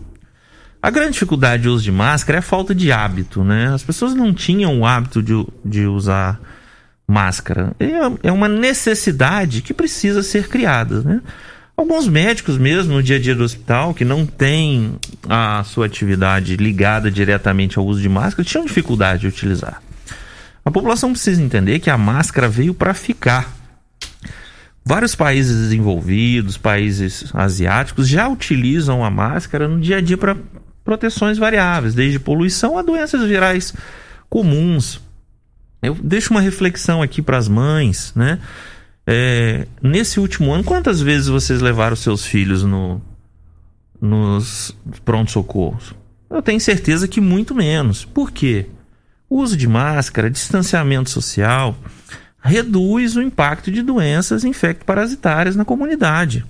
A grande dificuldade de uso de máscara é a falta de hábito, né? As pessoas não tinham o hábito de, de usar máscara. É, é uma necessidade que precisa ser criada, né? Alguns médicos mesmo no dia a dia do hospital que não têm a sua atividade ligada diretamente ao uso de máscara tinham dificuldade de utilizar. A população precisa entender que a máscara veio para ficar. Vários países desenvolvidos, países asiáticos, já utilizam a máscara no dia a dia para proteções variáveis, desde poluição a doenças virais comuns. Eu deixo uma reflexão aqui para as mães, né? É, nesse último ano, quantas vezes vocês levaram seus filhos no, nos pronto-socorros? Eu tenho certeza que muito menos. Por quê? O uso de máscara, distanciamento social, reduz o impacto de doenças infecto-parasitárias na comunidade.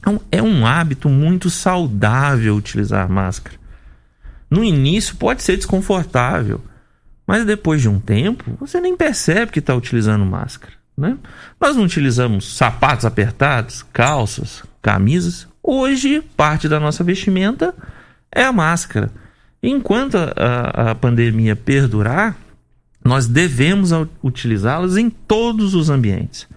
Então, é um hábito muito saudável utilizar máscara. No início pode ser desconfortável, mas depois de um tempo você nem percebe que está utilizando máscara. Né? Nós não utilizamos sapatos apertados, calças, camisas. Hoje, parte da nossa vestimenta é a máscara. Enquanto a, a pandemia perdurar, nós devemos utilizá-las em todos os ambientes.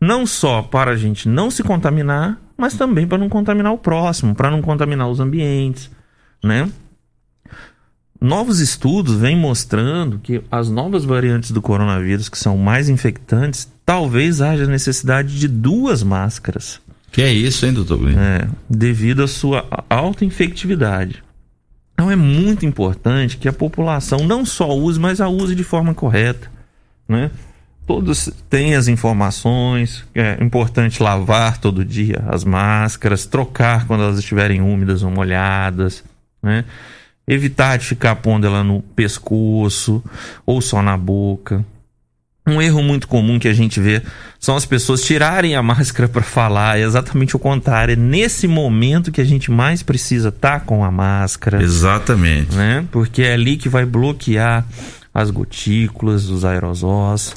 Não só para a gente não se contaminar, mas também para não contaminar o próximo, para não contaminar os ambientes, né? Novos estudos vêm mostrando que as novas variantes do coronavírus que são mais infectantes, talvez haja necessidade de duas máscaras. Que é isso, hein, doutor Bruno? É, devido à sua alta infectividade. Então é muito importante que a população não só use, mas a use de forma correta, né? Todos têm as informações, é importante lavar todo dia as máscaras, trocar quando elas estiverem úmidas ou molhadas, né? Evitar de ficar pondo ela no pescoço ou só na boca. Um erro muito comum que a gente vê são as pessoas tirarem a máscara para falar. É exatamente o contrário. É nesse momento que a gente mais precisa estar com a máscara. Exatamente. Né? Porque é ali que vai bloquear as gotículas, os aerosóis.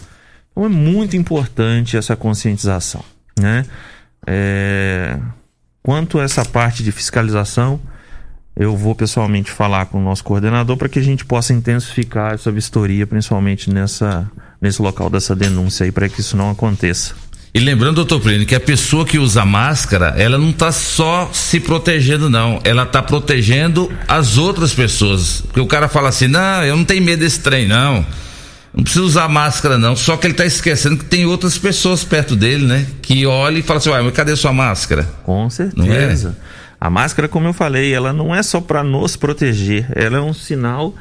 Então é muito importante essa conscientização. Né? É... Quanto a essa parte de fiscalização, Eu vou pessoalmente falar com o nosso coordenador para que a gente possa intensificar essa vistoria, principalmente nessa, nesse local dessa denúncia aí, para que isso não aconteça. E lembrando, doutor Plínio, que a pessoa que usa máscara, ela não está só se protegendo, não. Ela está protegendo as outras pessoas. Porque o cara fala assim, não, eu não tenho medo desse trem, não. Não precisa usar máscara, não. Só que ele está esquecendo que tem outras pessoas perto dele, né? Que olha e fala assim, uai, mas cadê sua máscara? Com certeza. A máscara, como eu falei, ela não é só para nos proteger, ela é um sinal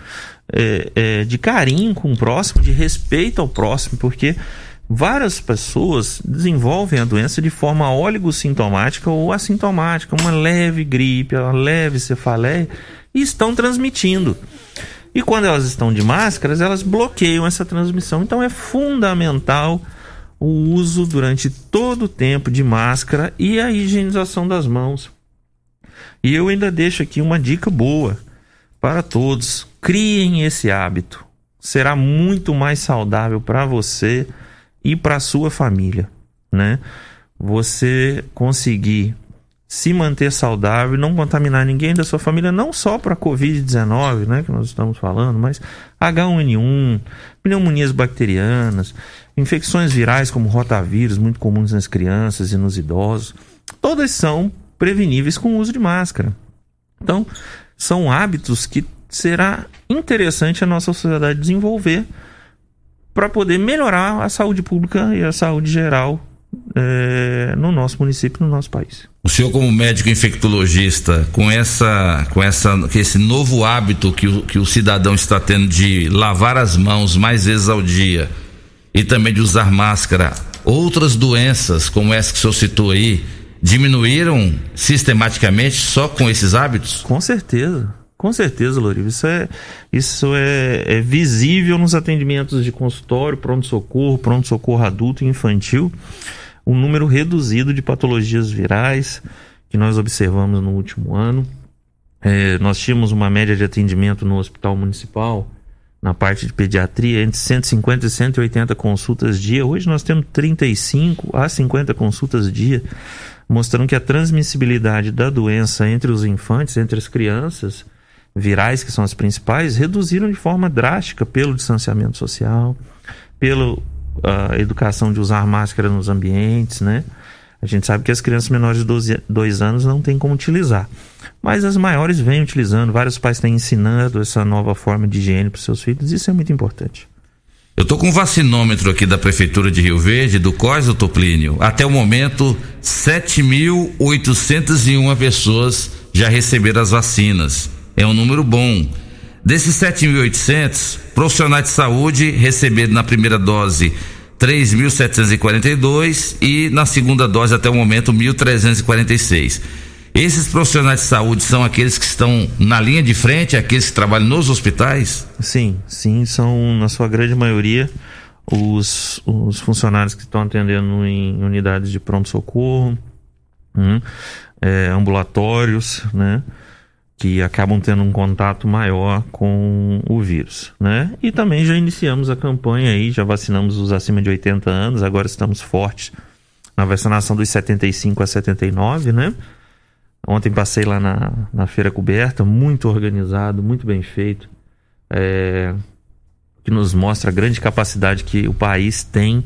é, é, de carinho com o próximo, de respeito ao próximo, porque várias pessoas desenvolvem a doença de forma oligossintomática ou assintomática, uma leve gripe, uma leve cefaleia, e estão transmitindo. E quando elas estão de máscaras, elas bloqueiam essa transmissão. Então é fundamental o uso durante todo o tempo de máscara e a higienização das mãos. E eu ainda deixo aqui uma dica boa para todos: criem esse hábito. Será muito mais saudável para você e para sua família, né? Você conseguir se manter saudável, não contaminar ninguém da sua família, não só para COVID-19, né, que nós estamos falando, mas H1N1, pneumonias bacterianas, infecções virais como rotavírus, muito comuns nas crianças e nos idosos, todas são preveníveis com o uso de máscara. Então, são hábitos que será interessante a nossa sociedade desenvolver para poder melhorar a saúde pública e a saúde geral é, no nosso município, no nosso país. O senhor, como médico infectologista, com essa, com essa, com esse novo hábito que o, que o cidadão está tendo de lavar as mãos mais vezes ao dia e também de usar máscara, outras doenças como essa que o senhor citou aí diminuíram sistematicamente só com esses hábitos? Com certeza. Com certeza, Lorivo. Isso é, isso é, é visível nos atendimentos de consultório, pronto-socorro, pronto-socorro adulto e infantil. O número reduzido de patologias virais que nós observamos no último ano. É, nós tínhamos uma média de atendimento no hospital municipal, na parte de pediatria, entre 150 e 180 consultas dia. Hoje nós temos 35 a 50 consultas dia, mostrando que a transmissibilidade da doença entre os infantes, entre as crianças, virais, que são as principais, reduziram de forma drástica pelo distanciamento social, pela uh, educação de usar máscara nos ambientes, né? A gente sabe que as crianças menores de 12, 2 anos não têm como utilizar. Mas as maiores vêm utilizando, vários pais têm ensinando essa nova forma de higiene para seus filhos, isso é muito importante. Eu tô com um vacinômetro aqui da Prefeitura de Rio Verde, do COS, doutor Plínio. Até o momento, 7.801 pessoas já receberam as vacinas é um número bom. Desses 7.800, profissionais de saúde receberam na primeira dose 3.742 e na segunda dose até o momento 1.346. Esses profissionais de saúde são aqueles que estão na linha de frente, aqueles que trabalham nos hospitais? Sim, sim, são na sua grande maioria os, os funcionários que estão atendendo em unidades de pronto-socorro, hum, é, ambulatórios, né? que acabam tendo um contato maior com o vírus, né? E também já iniciamos a campanha aí, já vacinamos os acima de 80 anos, agora estamos fortes na vacinação dos 75 a 79, né? Ontem passei lá na, na feira coberta, muito organizado, muito bem feito, é, que nos mostra a grande capacidade que o país tem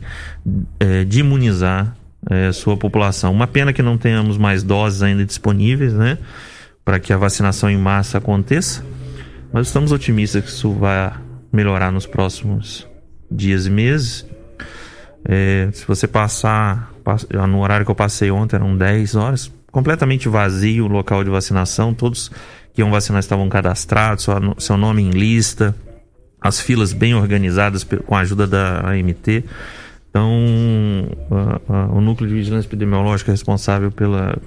é, de imunizar é, sua população. Uma pena que não tenhamos mais doses ainda disponíveis, né? para que a vacinação em massa aconteça, mas estamos otimistas que isso vai melhorar nos próximos dias e meses. É, se você passar no horário que eu passei ontem, eram 10 horas, completamente vazio o local de vacinação, todos que iam vacinar estavam cadastrados, seu nome em lista, as filas bem organizadas com a ajuda da AMT. Então, a, a, o núcleo de vigilância epidemiológica responsável pela,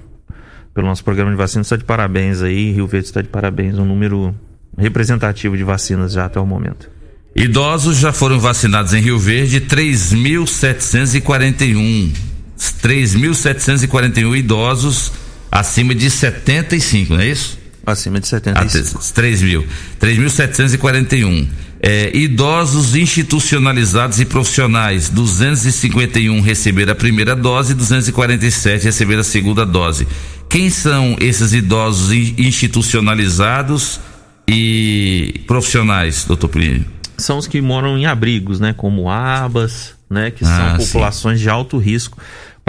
pelo nosso programa de vacinas está de parabéns aí. Rio Verde está de parabéns, um número representativo de vacinas já até o momento. Idosos já foram vacinados em Rio Verde 3.741. 3.741 idosos acima de 75, não é isso? Acima de 75. Ah, 3 mil. 3.741. É, idosos institucionalizados e profissionais, 251 receberam a primeira dose e 247 receberam a segunda dose. quem são esses idosos in- institucionalizados e profissionais, doutor Plínio? São os que moram em abrigos, né? Como abas, né? Que Ah, são sim. populações de alto risco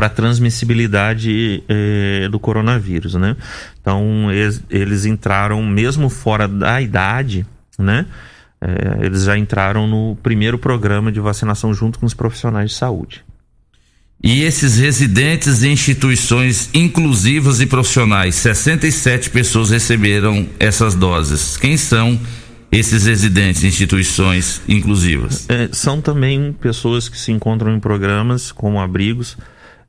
para transmissibilidade eh, do coronavírus, né? Então eles, eles entraram mesmo fora da idade, né? Eh, eles já entraram no primeiro programa de vacinação junto com os profissionais de saúde. E esses residentes em instituições inclusivas e profissionais, 67 pessoas receberam essas doses. Quem são esses residentes em instituições inclusivas? É, são também pessoas que se encontram em programas como abrigos.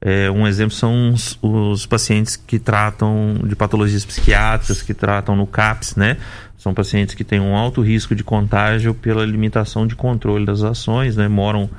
É, um exemplo são os, os pacientes que tratam de patologias psiquiátricas, que tratam no CAPS, né? São pacientes que têm um alto risco de contágio pela limitação de controle das ações, né? Moram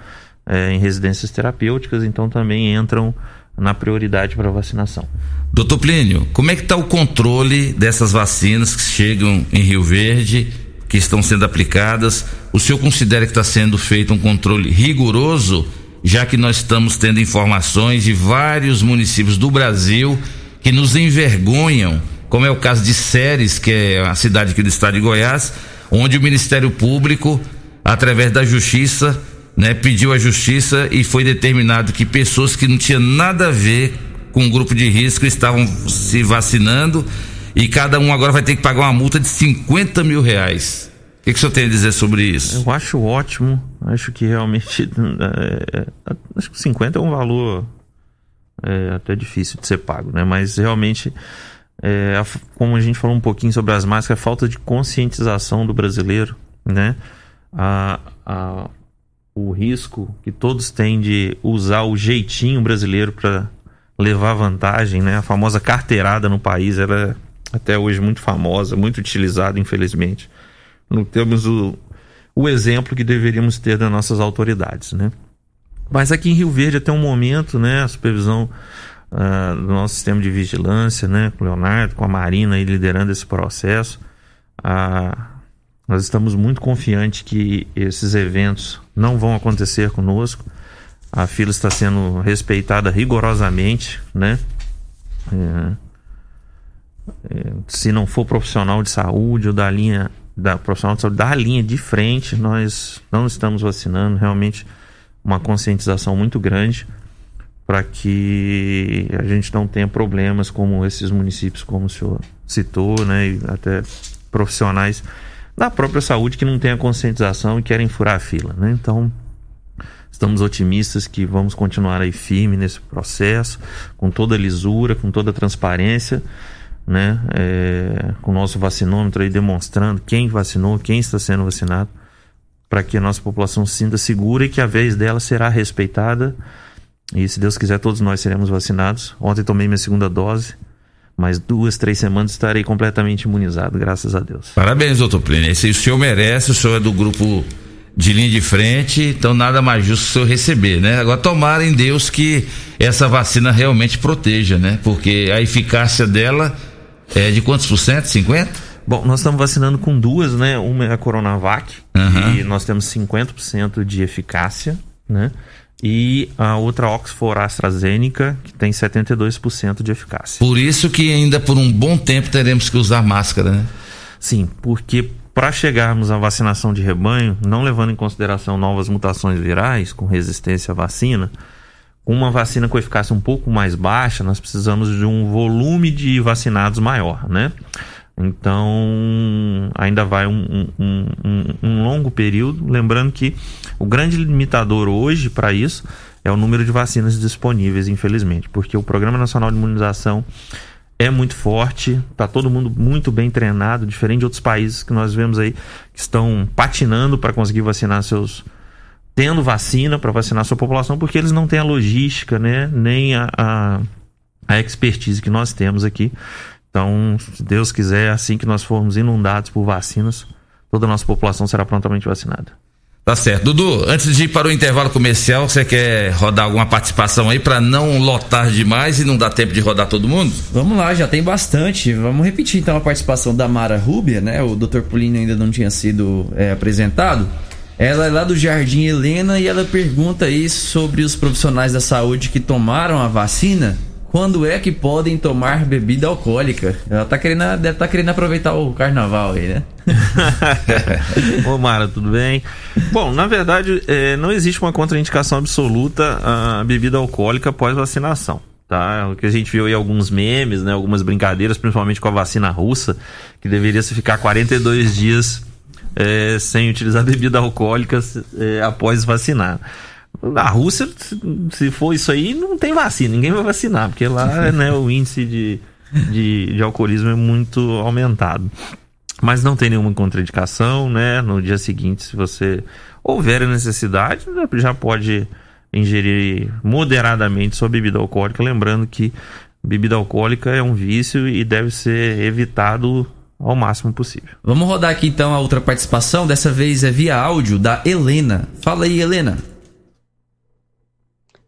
é, em residências terapêuticas, então também entram na prioridade para vacinação. Doutor Plínio, como é que está o controle dessas vacinas que chegam em Rio Verde, que estão sendo aplicadas? O senhor considera que está sendo feito um controle rigoroso, já que nós estamos tendo informações de vários municípios do Brasil que nos envergonham, como é o caso de Séries, que é a cidade aqui do estado de Goiás, onde o Ministério Público, através da Justiça, né, pediu à Justiça e foi determinado que pessoas que não tinham nada a ver com o grupo de risco estavam se vacinando e cada um agora vai ter que pagar uma multa de 50 mil reais. O que, que o senhor tem a dizer sobre isso? Eu acho ótimo, acho que realmente. é, é, acho que 50 é um valor é, até difícil de ser pago, né? Mas realmente, é, como a gente falou um pouquinho sobre as máscaras, a falta de conscientização do brasileiro, né? A, a, o risco que todos têm de usar o jeitinho brasileiro para levar vantagem, né? A famosa carteirada no país, ela é até hoje muito famosa, muito utilizada, infelizmente não temos o, o exemplo que deveríamos ter das nossas autoridades, né? Mas aqui em Rio Verde até um momento, né, a supervisão ah, do nosso sistema de vigilância, né, com o Leonardo, com a Marina aí liderando esse processo, ah, nós estamos muito confiantes que esses eventos não vão acontecer conosco. A fila está sendo respeitada rigorosamente, né? É, é, se não for profissional de saúde ou da linha da profissional de saúde da linha de frente, nós não estamos vacinando, realmente uma conscientização muito grande para que a gente não tenha problemas como esses municípios, como o senhor citou, né, e até profissionais da própria saúde que não têm a conscientização e querem furar a fila, né? Então, estamos otimistas que vamos continuar aí firme nesse processo, com toda lisura, com toda transparência, né? É, com o nosso vacinômetro aí demonstrando quem vacinou, quem está sendo vacinado, para que a nossa população se sinta segura e que a vez dela será respeitada. E se Deus quiser, todos nós seremos vacinados. Ontem tomei minha segunda dose, mas duas, três semanas estarei completamente imunizado, graças a Deus. Parabéns, doutor Plínio. Esse o senhor merece, o senhor é do grupo de linha de frente, então nada mais justo o senhor receber, né? Agora tomara em Deus que essa vacina realmente proteja, né? Porque a eficácia dela é de quantos por cento? 50? Bom, nós estamos vacinando com duas, né? Uma é a Coronavac, Aham. e nós temos 50% de eficácia, né? E a outra Oxford AstraZeneca, que tem 72% de eficácia. Por isso que ainda por um bom tempo teremos que usar máscara, né? Sim, porque para chegarmos à vacinação de rebanho, não levando em consideração novas mutações virais com resistência à vacina, uma vacina com eficácia um pouco mais baixa, nós precisamos de um volume de vacinados maior, né? Então, ainda vai um, um- um- um longo período. Lembrando que o grande limitador hoje para isso é o número de vacinas disponíveis, infelizmente, porque o Programa Nacional de Imunização é muito forte, tá todo mundo muito bem treinado, diferente de outros países que nós vemos aí que estão patinando para conseguir vacinar seus tendo vacina para vacinar sua população, porque eles não têm a logística, né, nem a, a, a expertise que nós temos aqui. Então, se Deus quiser, assim que nós formos inundados por vacinas, toda a nossa população será prontamente vacinada. Tá certo. Dudu, antes de ir para o intervalo comercial, você quer rodar alguma participação aí para não lotar demais e não dar tempo de rodar todo mundo? Vamos lá, já tem bastante. Vamos repetir então a participação da Mara Rúbia, né? O Dr. Polino ainda não tinha sido é, apresentado. Ela é lá do Jardim Helena e ela pergunta aí sobre os profissionais da saúde que tomaram a vacina. quando é que podem tomar bebida alcoólica? Ela tá querendo, deve estar tá querendo aproveitar o carnaval aí, né? Ô Mara, tudo bem? Bom, na verdade, é, não existe uma contraindicação absoluta à bebida alcoólica após vacinação. Tá? O que a gente viu aí alguns memes, né, algumas brincadeiras, principalmente com a vacina russa, que deveria se ficar 42 dias é, sem utilizar bebida alcoólica é, após vacinar. Na Rússia, se for isso aí, não tem vacina, ninguém vai vacinar, porque lá né, o índice de, de, de alcoolismo é muito aumentado. Mas não tem nenhuma contraindicação, né? No dia seguinte, se você houver a necessidade, já pode ingerir moderadamente sua bebida alcoólica, lembrando que bebida alcoólica é um vício e deve ser evitado ao máximo possível. Vamos rodar aqui então a outra participação, dessa vez é via áudio da Helena. Fala aí, Helena.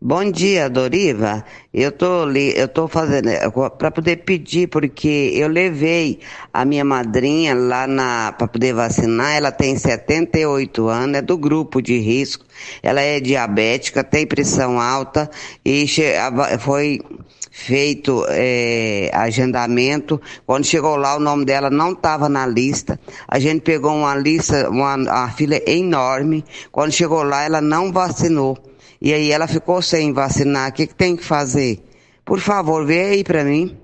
Bom dia, Doriva. Eu tô, eu tô fazendo para poder pedir porque eu levei a minha madrinha lá na para poder vacinar. Ela tem 78 anos, é do grupo de risco. Ela é diabética, tem pressão alta e foi feito é, agendamento. Quando chegou lá, o nome dela não estava na lista. A gente pegou uma lista, uma, uma fila enorme. Quando chegou lá, ela não vacinou. E aí ela ficou sem vacinar. O que, que tem que fazer? Por favor, vê aí para mim.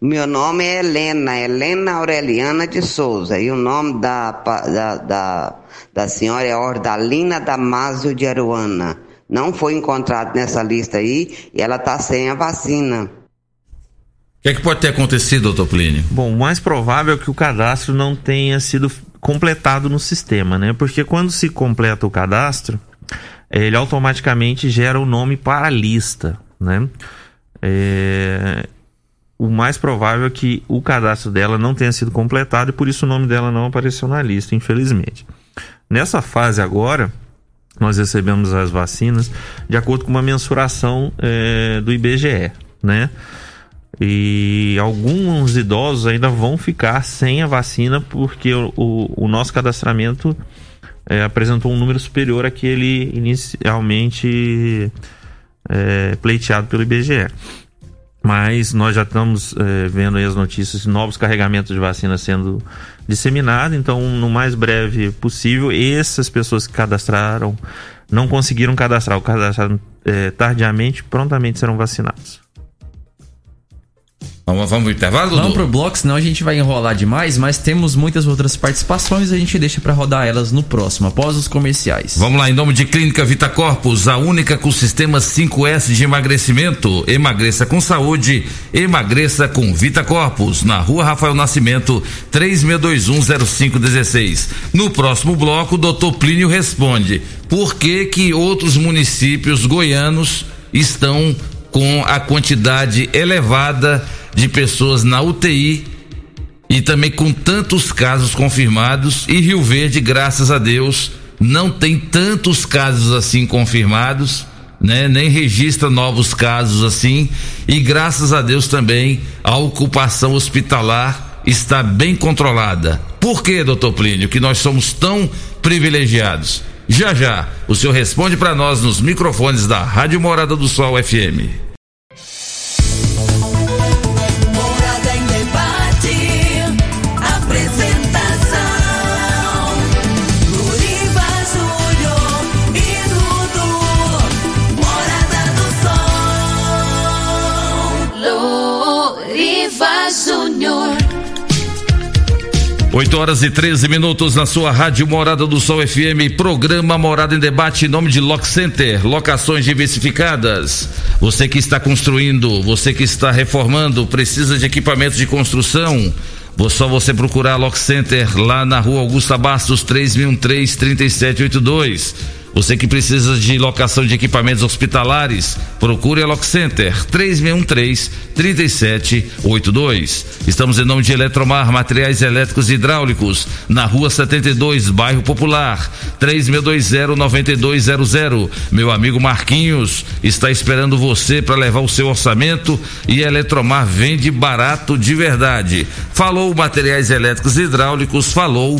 Meu nome é Helena, Helena Aureliana de Souza. E o nome da, da, da, da senhora é Ordalina Damasio de Aruana. Não foi encontrado nessa lista aí e ela está sem a vacina. O que, é que pode ter acontecido, doutor Plínio? Bom, o mais provável é que o cadastro não tenha sido completado no sistema, né? Porque quando se completa o cadastro, ele automaticamente gera o nome para a lista, né? É... O mais provável é que o cadastro dela não tenha sido completado e por isso o nome dela não apareceu na lista, infelizmente. Nessa fase agora, nós recebemos as vacinas de acordo com uma mensuração é, do IBGE, né? E alguns idosos ainda vão ficar sem a vacina porque o, o, o nosso cadastramento é, apresentou um número superior àquele inicialmente é, pleiteado pelo IBGE. Mas nós já estamos é, vendo as notícias de novos carregamentos de vacina sendo disseminados, então no mais breve possível, essas pessoas que cadastraram não conseguiram cadastrar, ou cadastraram é, tardiamente, prontamente serão vacinados. Vamos, vamos pro intervalo, Dudu? Vamos pro bloco, senão a gente vai enrolar demais, mas temos muitas outras participações e a gente deixa para rodar elas no próximo, após os comerciais. Vamos lá, em nome de Clínica Vita Corpus, a única com sistema 5S de emagrecimento. Emagreça com saúde, emagreça com Vita Corpus, na rua Rafael Nascimento, 36210516. No próximo bloco, o doutor Plínio responde por que que outros municípios goianos estão com a quantidade elevada de pessoas na UTI e também com tantos casos confirmados. E Rio Verde, graças a Deus, não tem tantos casos assim confirmados, né? Nem registra novos casos assim. E graças a Deus também a ocupação hospitalar está bem controlada. Por que, doutor Plínio, que nós somos tão privilegiados? Já já, o senhor responde para nós nos microfones da Rádio Morada do Sol FM. 8 horas e 13 minutos na sua rádio Morada do Sol FM, programa Morada em Debate em nome de Lock Center, locações diversificadas. Você que está construindo, você que está reformando, precisa de equipamentos de construção. Só você procurar Lock Center lá na rua Augusta Bastos 3013 3782. Você que precisa de locação de equipamentos hospitalares, procure a Lock Center 3613 3782. Estamos em nome de Eletromar, materiais elétricos e hidráulicos, na rua 72, bairro Popular, 3620 9200. Meu amigo Marquinhos está esperando você para levar o seu orçamento e Eletromar vende barato de verdade. Falou materiais elétricos e hidráulicos, falou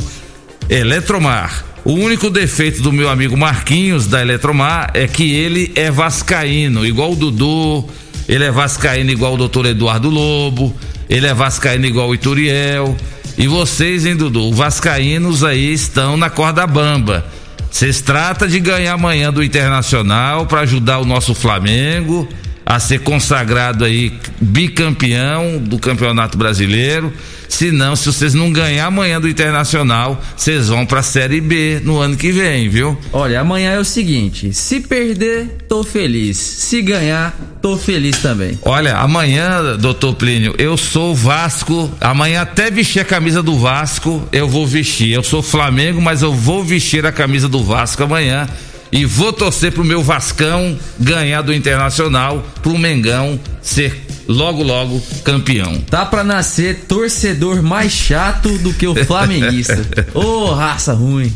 Eletromar. O único defeito do meu amigo Marquinhos da Eletromar é que ele é vascaíno, igual o Dudu, ele é vascaíno igual o doutor Eduardo Lobo, ele é vascaíno igual o Ituriel. E vocês, hein, Dudu? Vascaínos aí estão na corda bamba. Vocês tratam de ganhar amanhã do Internacional para ajudar o nosso Flamengo a ser consagrado aí bicampeão do Campeonato Brasileiro. Se não, se vocês não ganhar amanhã do Internacional, vocês vão pra Série B no ano que vem, viu? Olha, amanhã é o seguinte: se perder, tô feliz. Se ganhar, tô feliz também. Olha, amanhã, doutor Plínio, eu sou Vasco. Amanhã até vestir a camisa do Vasco, eu vou vestir. Eu sou Flamengo, mas eu vou vestir a camisa do Vasco amanhã. E vou torcer pro meu Vascão ganhar do Internacional, pro Mengão ser logo, logo campeão. Tá pra nascer torcedor mais chato do que o flamenguista. Ô, raça ruim.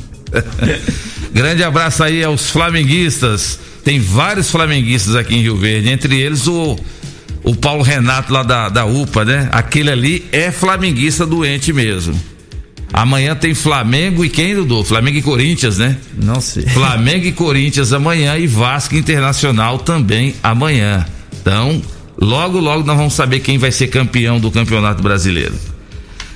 Grande abraço aí aos flamenguistas. Tem vários flamenguistas aqui em Rio Verde, entre eles o o Paulo Renato lá da, da UPA, né? Aquele ali é flamenguista doente mesmo. Amanhã tem Flamengo e quem, Dudu? Flamengo e Corinthians, né? Não sei. Flamengo e Corinthians amanhã e Vasco Internacional também amanhã. Então, logo, logo nós vamos saber quem vai ser campeão do Campeonato Brasileiro.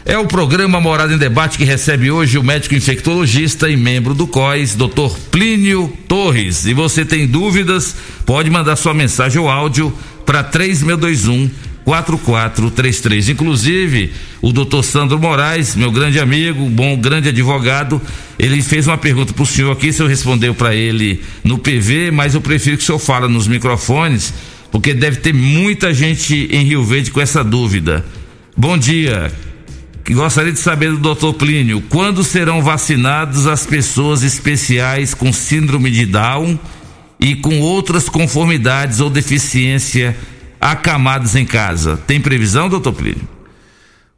É o programa Morada em Debate que recebe hoje o médico infectologista e membro do COIS, Dr. Plínio Torres. E você tem dúvidas, pode mandar sua mensagem ou áudio para 3621 4433. Inclusive, o doutor Sandro Moraes, meu grande amigo, bom, grande advogado, ele fez uma pergunta para o senhor aqui, se eu respondeu para ele no PV, mas eu prefiro que o senhor fale nos microfones, porque deve ter muita gente em Rio Verde com essa dúvida. Bom dia. Gostaria de saber do doutor Plínio, quando serão vacinadas as pessoas especiais com síndrome de Down e com outras conformidades ou deficiência acamadas em casa? Tem previsão, doutor Plínio?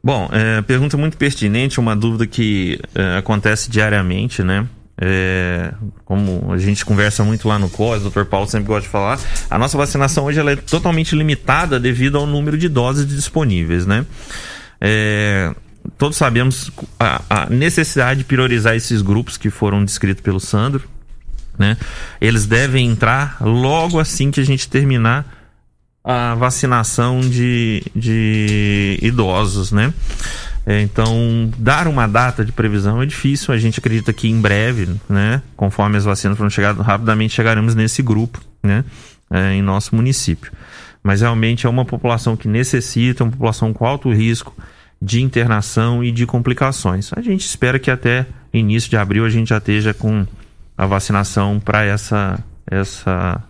Bom, é, pergunta muito pertinente, uma dúvida que é, acontece diariamente, né? É, como a gente conversa muito lá no COS, o Dr. Paulo sempre gosta de falar, a nossa vacinação hoje ela é totalmente limitada devido ao número de doses disponíveis, né? É, todos sabemos a, a, necessidade de priorizar esses grupos que foram descritos pelo Sandro, né? Eles devem entrar logo assim que a gente terminar a vacinação de, de idosos, né? É, então, dar uma data de previsão é difícil. A gente acredita que em breve, né, conforme as vacinas foram chegar, rapidamente chegaremos nesse grupo, né, é, em nosso município. Mas realmente é uma população que necessita, uma população com alto risco de internação e de complicações. A gente espera que até início de abril a gente já esteja com a vacinação para essa essa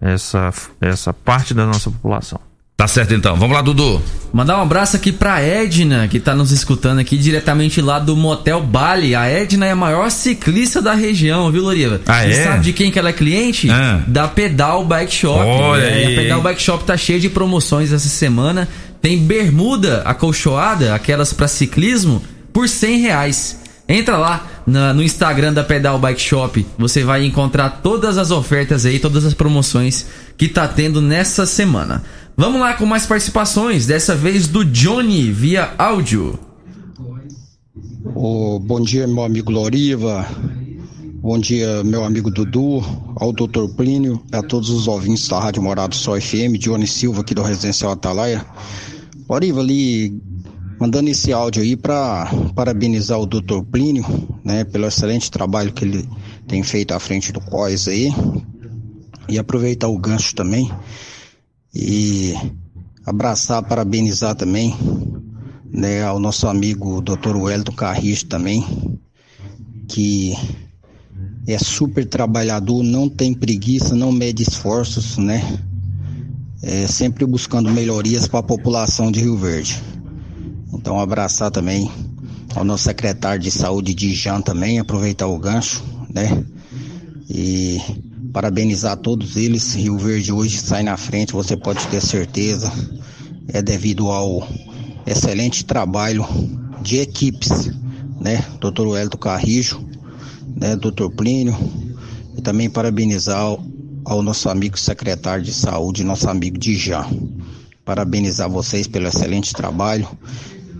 essa, essa parte da nossa população. Tá certo então. Vamos lá, Dudu. Mandar um abraço aqui pra Edna, que tá nos escutando aqui diretamente lá do Motel Bali. A Edna é a maior ciclista da região, viu, Loriva? Ah, e é? sabe de quem que ela é cliente? Ah. Da Pedal Bike Shop. Olha É, aí, A Pedal? Bike Shop tá cheia de promoções essa semana. Tem bermuda acolchoada, aquelas pra ciclismo, por 100 reais. Entra lá na- no Instagram da Pedal Bike Shop. Você vai encontrar todas as ofertas aí, todas as promoções que tá tendo nessa semana. Vamos lá com mais participações, dessa vez do Johnny via áudio. Ô, bom dia, meu amigo Loriva. Bom dia, meu amigo Dudu, ao Dr. Plínio, a todos os ouvintes da Rádio Morado Sol FM, Johnny Silva aqui do Residencial Atalaia. Loriva, ali mandando esse áudio aí para parabenizar o Dr. Plínio, né, pelo excelente trabalho que ele tem feito à frente do COIS aí. E aproveitar o gancho também e abraçar, parabenizar também né, ao nosso amigo Dr. Wellington Carrijo também, que é super trabalhador, não tem preguiça, não mede esforços, né? É sempre buscando melhorias para a população de Rio Verde. Então abraçar também ao nosso secretário de saúde de Jan também, aproveitar o gancho, né? E parabenizar todos eles. Rio Verde hoje sai na frente, você pode ter certeza. É devido ao excelente trabalho de equipes, né? Dr. Wellington Carrijo, né? Dr. Plínio. E também parabenizar ao, ao nosso amigo secretário de saúde, nosso amigo Dijan. Parabenizar vocês pelo excelente trabalho.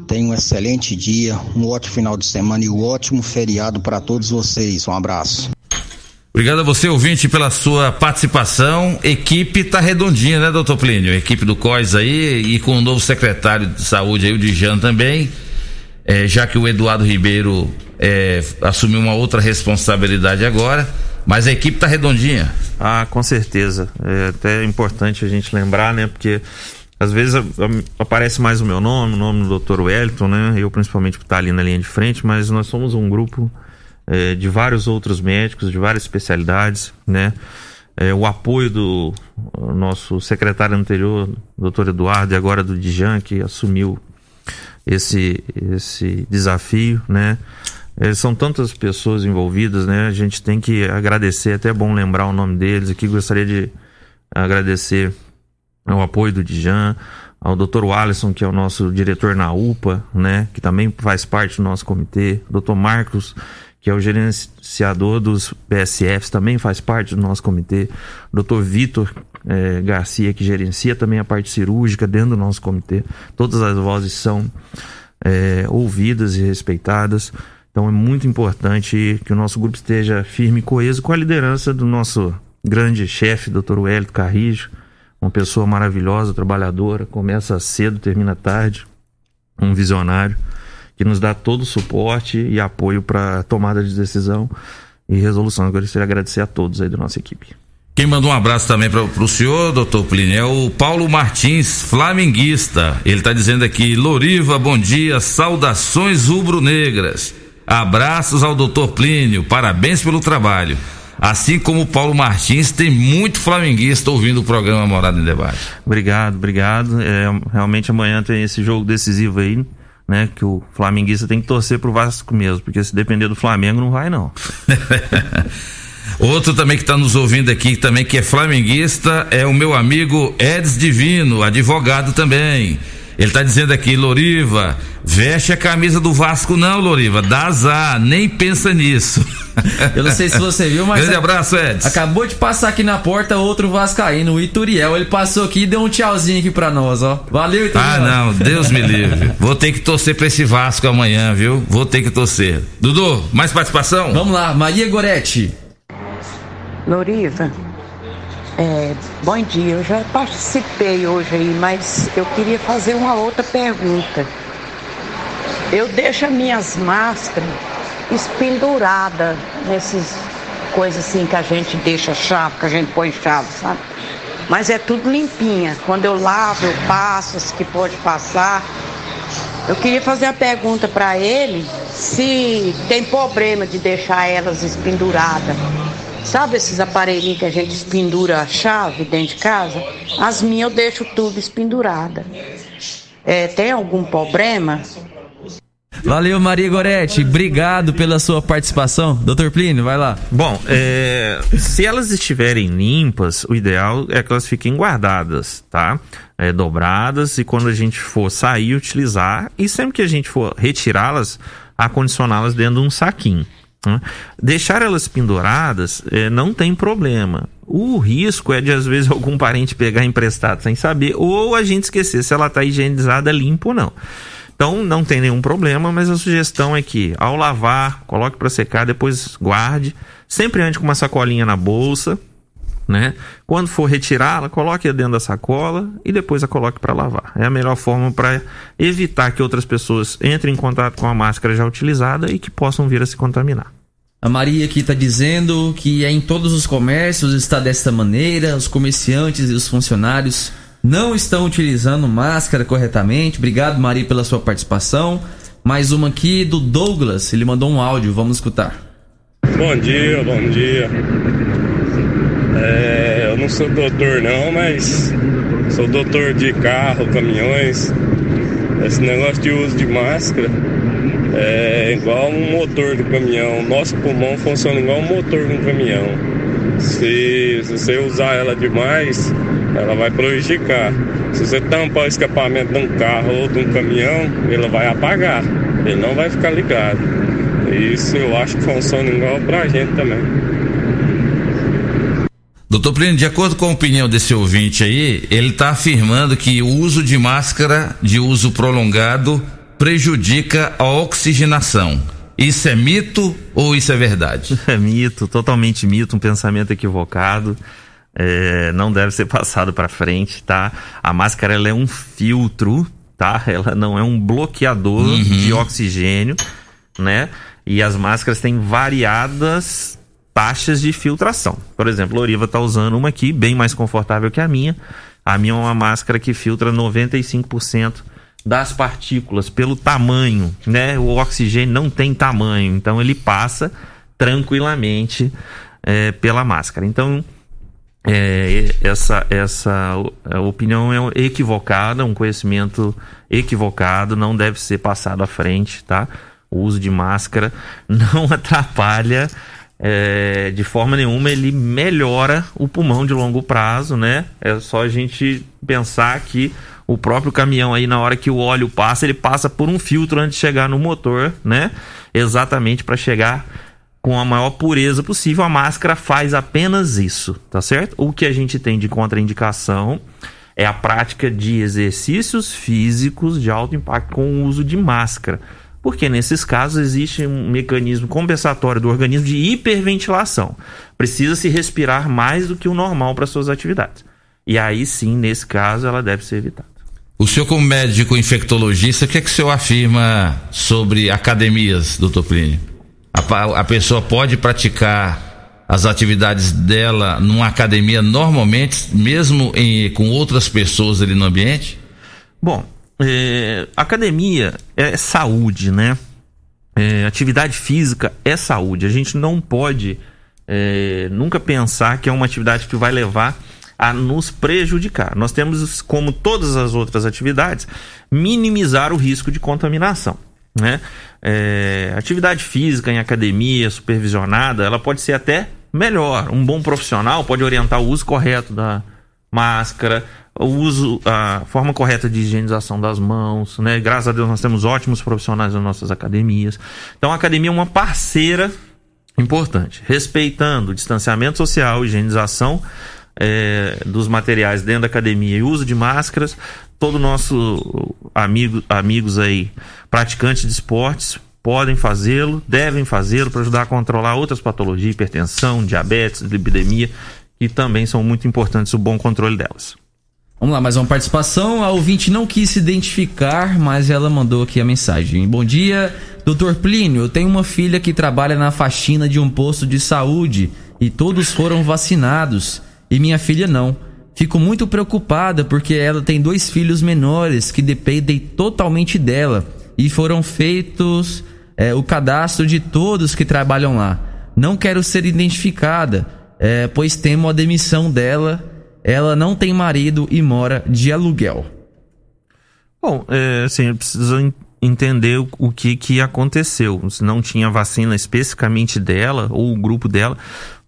Tenham um excelente dia, um ótimo final de semana e um ótimo feriado para todos vocês. Um abraço. Obrigado a você, ouvinte, pela sua participação. Equipe tá redondinha, né, doutor Plínio? Equipe do COIS aí e com o novo secretário de saúde aí, o Dijan também. É, já que o Eduardo Ribeiro é, assumiu uma outra responsabilidade agora, mas a equipe tá redondinha. Ah, com certeza. É até importante a gente lembrar, né? Porque às vezes a- a- aparece mais o meu nome, o nome do Dr. Wellington, né? Eu principalmente por estar ali na linha de frente, mas nós somos um grupo eh, de vários outros médicos, de várias especialidades, né? Eh, o apoio do nosso secretário anterior, Dr. Eduardo, e agora do Dijan, que assumiu esse, esse desafio, né? Eh, são tantas pessoas envolvidas, né? A gente tem que agradecer, é até bom lembrar o nome deles aqui. Gostaria de agradecer ao apoio do Dijan, ao Dr. Alisson, que é o nosso diretor na UPA, né? Que também faz parte do nosso comitê. Dr. Marcos, que é o gerenciador dos PSFs, também faz parte do nosso comitê. Dr. Vitor eh, Garcia, que gerencia também a parte cirúrgica dentro do nosso comitê. Todas as vozes são eh, ouvidas e respeitadas. Então é muito importante que o nosso grupo esteja firme e coeso com a liderança do nosso grande chefe, Dr. Wellington Carrijo, uma pessoa maravilhosa, trabalhadora, começa cedo, termina tarde, um visionário que nos dá todo o suporte e apoio para tomada de decisão e resolução. Eu gostaria de agradecer a todos aí da nossa equipe. Quem mandou um abraço também para o senhor, doutor Plínio, é o Paulo Martins, flamenguista. Ele está dizendo aqui, Loriva, bom dia, saudações rubro-negras. Abraços ao doutor Plínio, parabéns pelo trabalho. Assim como o Paulo Martins, tem muito flamenguista ouvindo o programa Morada em Debate. Obrigado, obrigado. É, realmente amanhã tem esse jogo decisivo aí, né? Que o flamenguista tem que torcer pro Vasco mesmo, porque se depender do Flamengo não vai não. Outro também que está nos ouvindo aqui, também que é flamenguista, é o meu amigo Eds Divino, advogado também. Ele está dizendo aqui, Loriva, veste a camisa do Vasco não, Loriva, dá azar, nem pensa nisso. Eu não sei se você viu, mas. Grande abraço, Eds. Acabou de passar aqui na porta outro Vascaíno, o Ituriel. Ele passou aqui e deu um tchauzinho aqui pra nós, ó. Valeu, Ituriel. Ah, não, Deus me livre. Vou ter que torcer pra esse Vasco amanhã, viu? Vou ter que torcer. Dudu, mais participação? Vamos lá, Maria Goretti. Loriva, é, bom dia. Eu já participei hoje aí, mas eu queria fazer uma outra pergunta. Eu deixo as minhas máscaras espenduradas nesses coisas assim que a gente deixa chave, que a gente põe chave, sabe? Mas é tudo limpinha. Quando eu lavo, eu passo, as que pode passar. Eu queria fazer a pergunta para ele se tem problema de deixar elas espenduradas. Sabe esses aparelhinhos que a gente espendura a chave dentro de casa? As minhas eu deixo tudo espendurada. É, tem algum problema? Valeu, Maria Goretti. Obrigado pela sua participação. Doutor Plínio, vai lá. Bom, é, se elas estiverem limpas, o ideal é que elas fiquem guardadas, tá? É, dobradas e quando a gente for sair, utilizar. E sempre que a gente for retirá-las, acondicioná-las dentro de um saquinho. Né? Deixar elas penduradas é, não tem problema. O risco é de, às vezes, algum parente pegar emprestado sem saber, ou a gente esquecer se ela está higienizada, limpa ou não. Então não tem nenhum problema, mas a sugestão é que ao lavar, coloque para secar, depois guarde. Sempre ande com uma sacolinha na bolsa, né? Quando for retirá-la, coloque dentro da sacola e depois a coloque para lavar. É a melhor forma para evitar que outras pessoas entrem em contato com a máscara já utilizada e que possam vir a se contaminar. A Maria aqui está dizendo que é em todos os comércios está desta maneira, os comerciantes e os funcionários não estão utilizando máscara corretamente. Obrigado, Maria, pela sua participação. Mais uma aqui do Douglas, ele mandou um áudio, vamos escutar. Bom dia, bom dia. É, eu não sou doutor não, mas sou doutor de carro, caminhões. Esse negócio de uso de máscara é igual um motor do caminhão. Nosso pulmão funciona igual um motor de um caminhão. Se, se você usar ela demais, ela vai prejudicar. Se você tampar o escapamento de um carro ou de um caminhão, ele vai apagar. Ele não vai ficar ligado. Isso eu acho que funciona igual pra gente também. Doutor Plínio, de acordo com a opinião desse ouvinte aí, ele está afirmando que o uso de máscara de uso prolongado prejudica a oxigenação. Isso é mito ou isso é verdade? É mito, totalmente mito, um pensamento equivocado. É, não deve ser passado para frente, tá? A máscara ela é um filtro, tá? Ela não é um bloqueador Uhum. de oxigênio, né? E as máscaras têm variadas taxas de filtração. Por exemplo, a Loriva tá usando uma aqui, bem mais confortável que a minha. A minha é uma máscara que filtra 95% das partículas pelo tamanho, né? O oxigênio não tem tamanho, então ele passa tranquilamente é, pela máscara. Então, é, essa, essa opinião é equivocada, um conhecimento equivocado, não deve ser passado à frente, tá? O uso de máscara não atrapalha é, de forma nenhuma, ele melhora o pulmão de longo prazo, né? É só a gente pensar que o próprio caminhão aí, na hora que o óleo passa, ele passa por um filtro antes de chegar no motor, né? Exatamente para chegar com a maior pureza possível. A máscara faz apenas isso, tá certo? O que a gente tem de contraindicação é a prática de exercícios físicos de alto impacto com o uso de máscara. Porque nesses casos existe um mecanismo compensatório do organismo de hiperventilação. Precisa se respirar mais do que o normal para suas atividades. E aí sim, nesse caso, ela deve ser evitada. O senhor, como médico infectologista, o que é que o senhor afirma sobre academias, doutor Plínio? A, a pessoa pode praticar as atividades dela numa academia normalmente, mesmo em- com outras pessoas ali no ambiente? Bom, é, academia é saúde, né? É, atividade física é saúde. A gente não pode é, nunca pensar que é uma atividade que vai levar a nos prejudicar. Nós temos, como todas as outras atividades, minimizar o risco de contaminação. Né? É, atividade física em academia, supervisionada, ela pode ser até melhor. Um bom profissional pode orientar o uso correto da máscara, o uso, a forma correta de higienização das mãos, né? Graças a Deus nós temos ótimos profissionais nas nossas academias. Então a academia é uma parceira importante, respeitando o distanciamento social, higienização é, dos materiais dentro da academia e uso de máscaras. Todo nosso amigo, amigos aí, praticantes de esportes, podem fazê-lo, devem fazê-lo para ajudar a controlar outras patologias, hipertensão, diabetes, lipidemia, que também são muito importantes o bom controle delas. Vamos lá, mais uma participação. A ouvinte não quis se identificar, mas ela mandou aqui a mensagem. Bom dia, doutor Plínio. Eu tenho uma filha que trabalha na faxina de um posto de saúde e todos foram vacinados e minha filha não. Fico muito preocupada porque ela tem dois filhos menores que dependem totalmente dela e foram feitos é, o cadastro de todos que trabalham lá. Não quero ser identificada, é, pois temo a demissão dela. Ela não tem marido e mora de aluguel. Bom, é, assim, precisa en- entender o, o que, que aconteceu. Se não tinha vacina especificamente dela ou o grupo dela,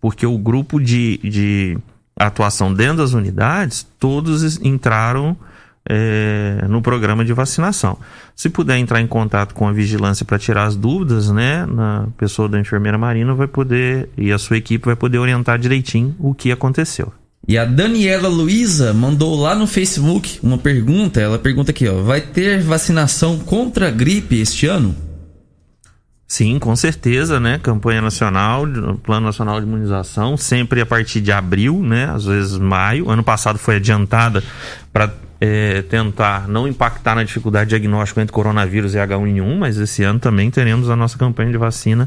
porque o grupo de, de atuação dentro das unidades, todos entraram é, no programa de vacinação. Se puder entrar em contato com a vigilância para tirar as dúvidas, né, na pessoa da enfermeira Marina vai poder e a sua equipe vai poder orientar direitinho o que aconteceu. E a Daniela Luiza mandou lá no Facebook uma pergunta. Ela pergunta aqui, ó: vai ter vacinação contra a gripe este ano? Sim, com certeza, né? Campanha nacional, Plano Nacional de Imunização, sempre a partir de abril, né? Às vezes maio. Ano passado foi adiantada para tentar não impactar na dificuldade de diagnóstico entre coronavírus e H1N1, mas esse ano também teremos a nossa campanha de vacina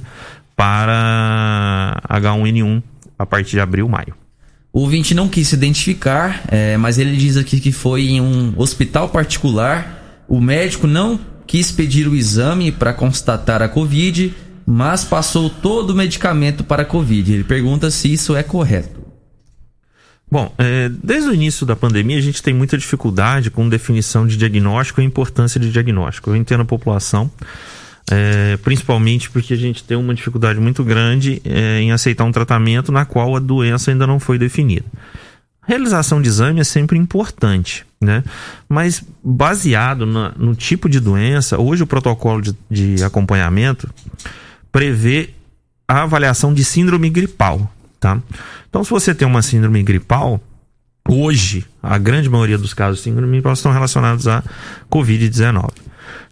para H1N1 a partir de abril, maio. O ouvinte não quis se identificar, é, mas ele diz aqui que foi em um hospital particular. O médico não quis pedir o exame para constatar a Covid, mas passou todo o medicamento para a Covid. Ele pergunta se isso é correto. Bom, é, desde o início da pandemia a gente tem muita dificuldade com definição de diagnóstico e importância de diagnóstico. Eu entendo a população, é, principalmente porque a gente tem uma dificuldade muito grande é, em aceitar um tratamento na qual a doença ainda não foi definida. Realização de exame é sempre importante, né? Mas baseado na- no tipo de doença, hoje o protocolo de, de acompanhamento prevê a avaliação de síndrome gripal, tá? Então, se você tem uma síndrome gripal, hoje, a grande maioria dos casos de síndrome gripal estão relacionados à Covid-19.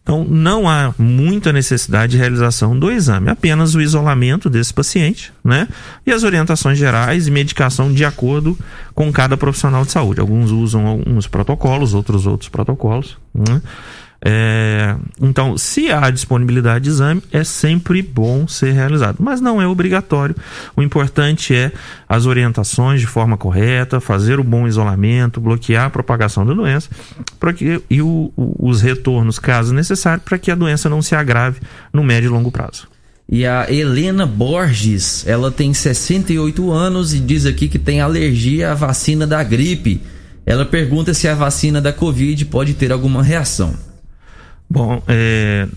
Então, não há muita necessidade de realização do exame, apenas o isolamento desse paciente, né? E as orientações gerais e medicação de acordo com cada profissional de saúde. Alguns usam alguns protocolos, outros outros protocolos, né? É, então, se há disponibilidade de exame, é sempre bom ser realizado, mas não é obrigatório. O importante é as orientações de forma correta, fazer o bom isolamento, bloquear a propagação da doença pra que, e o, os retornos, caso necessário, para que a doença não se agrave no médio e longo prazo. E a Helena Borges, ela tem 68 anos e diz aqui que tem alergia à vacina da gripe. Ela pergunta se a vacina da Covid pode ter alguma reação. Bom, é,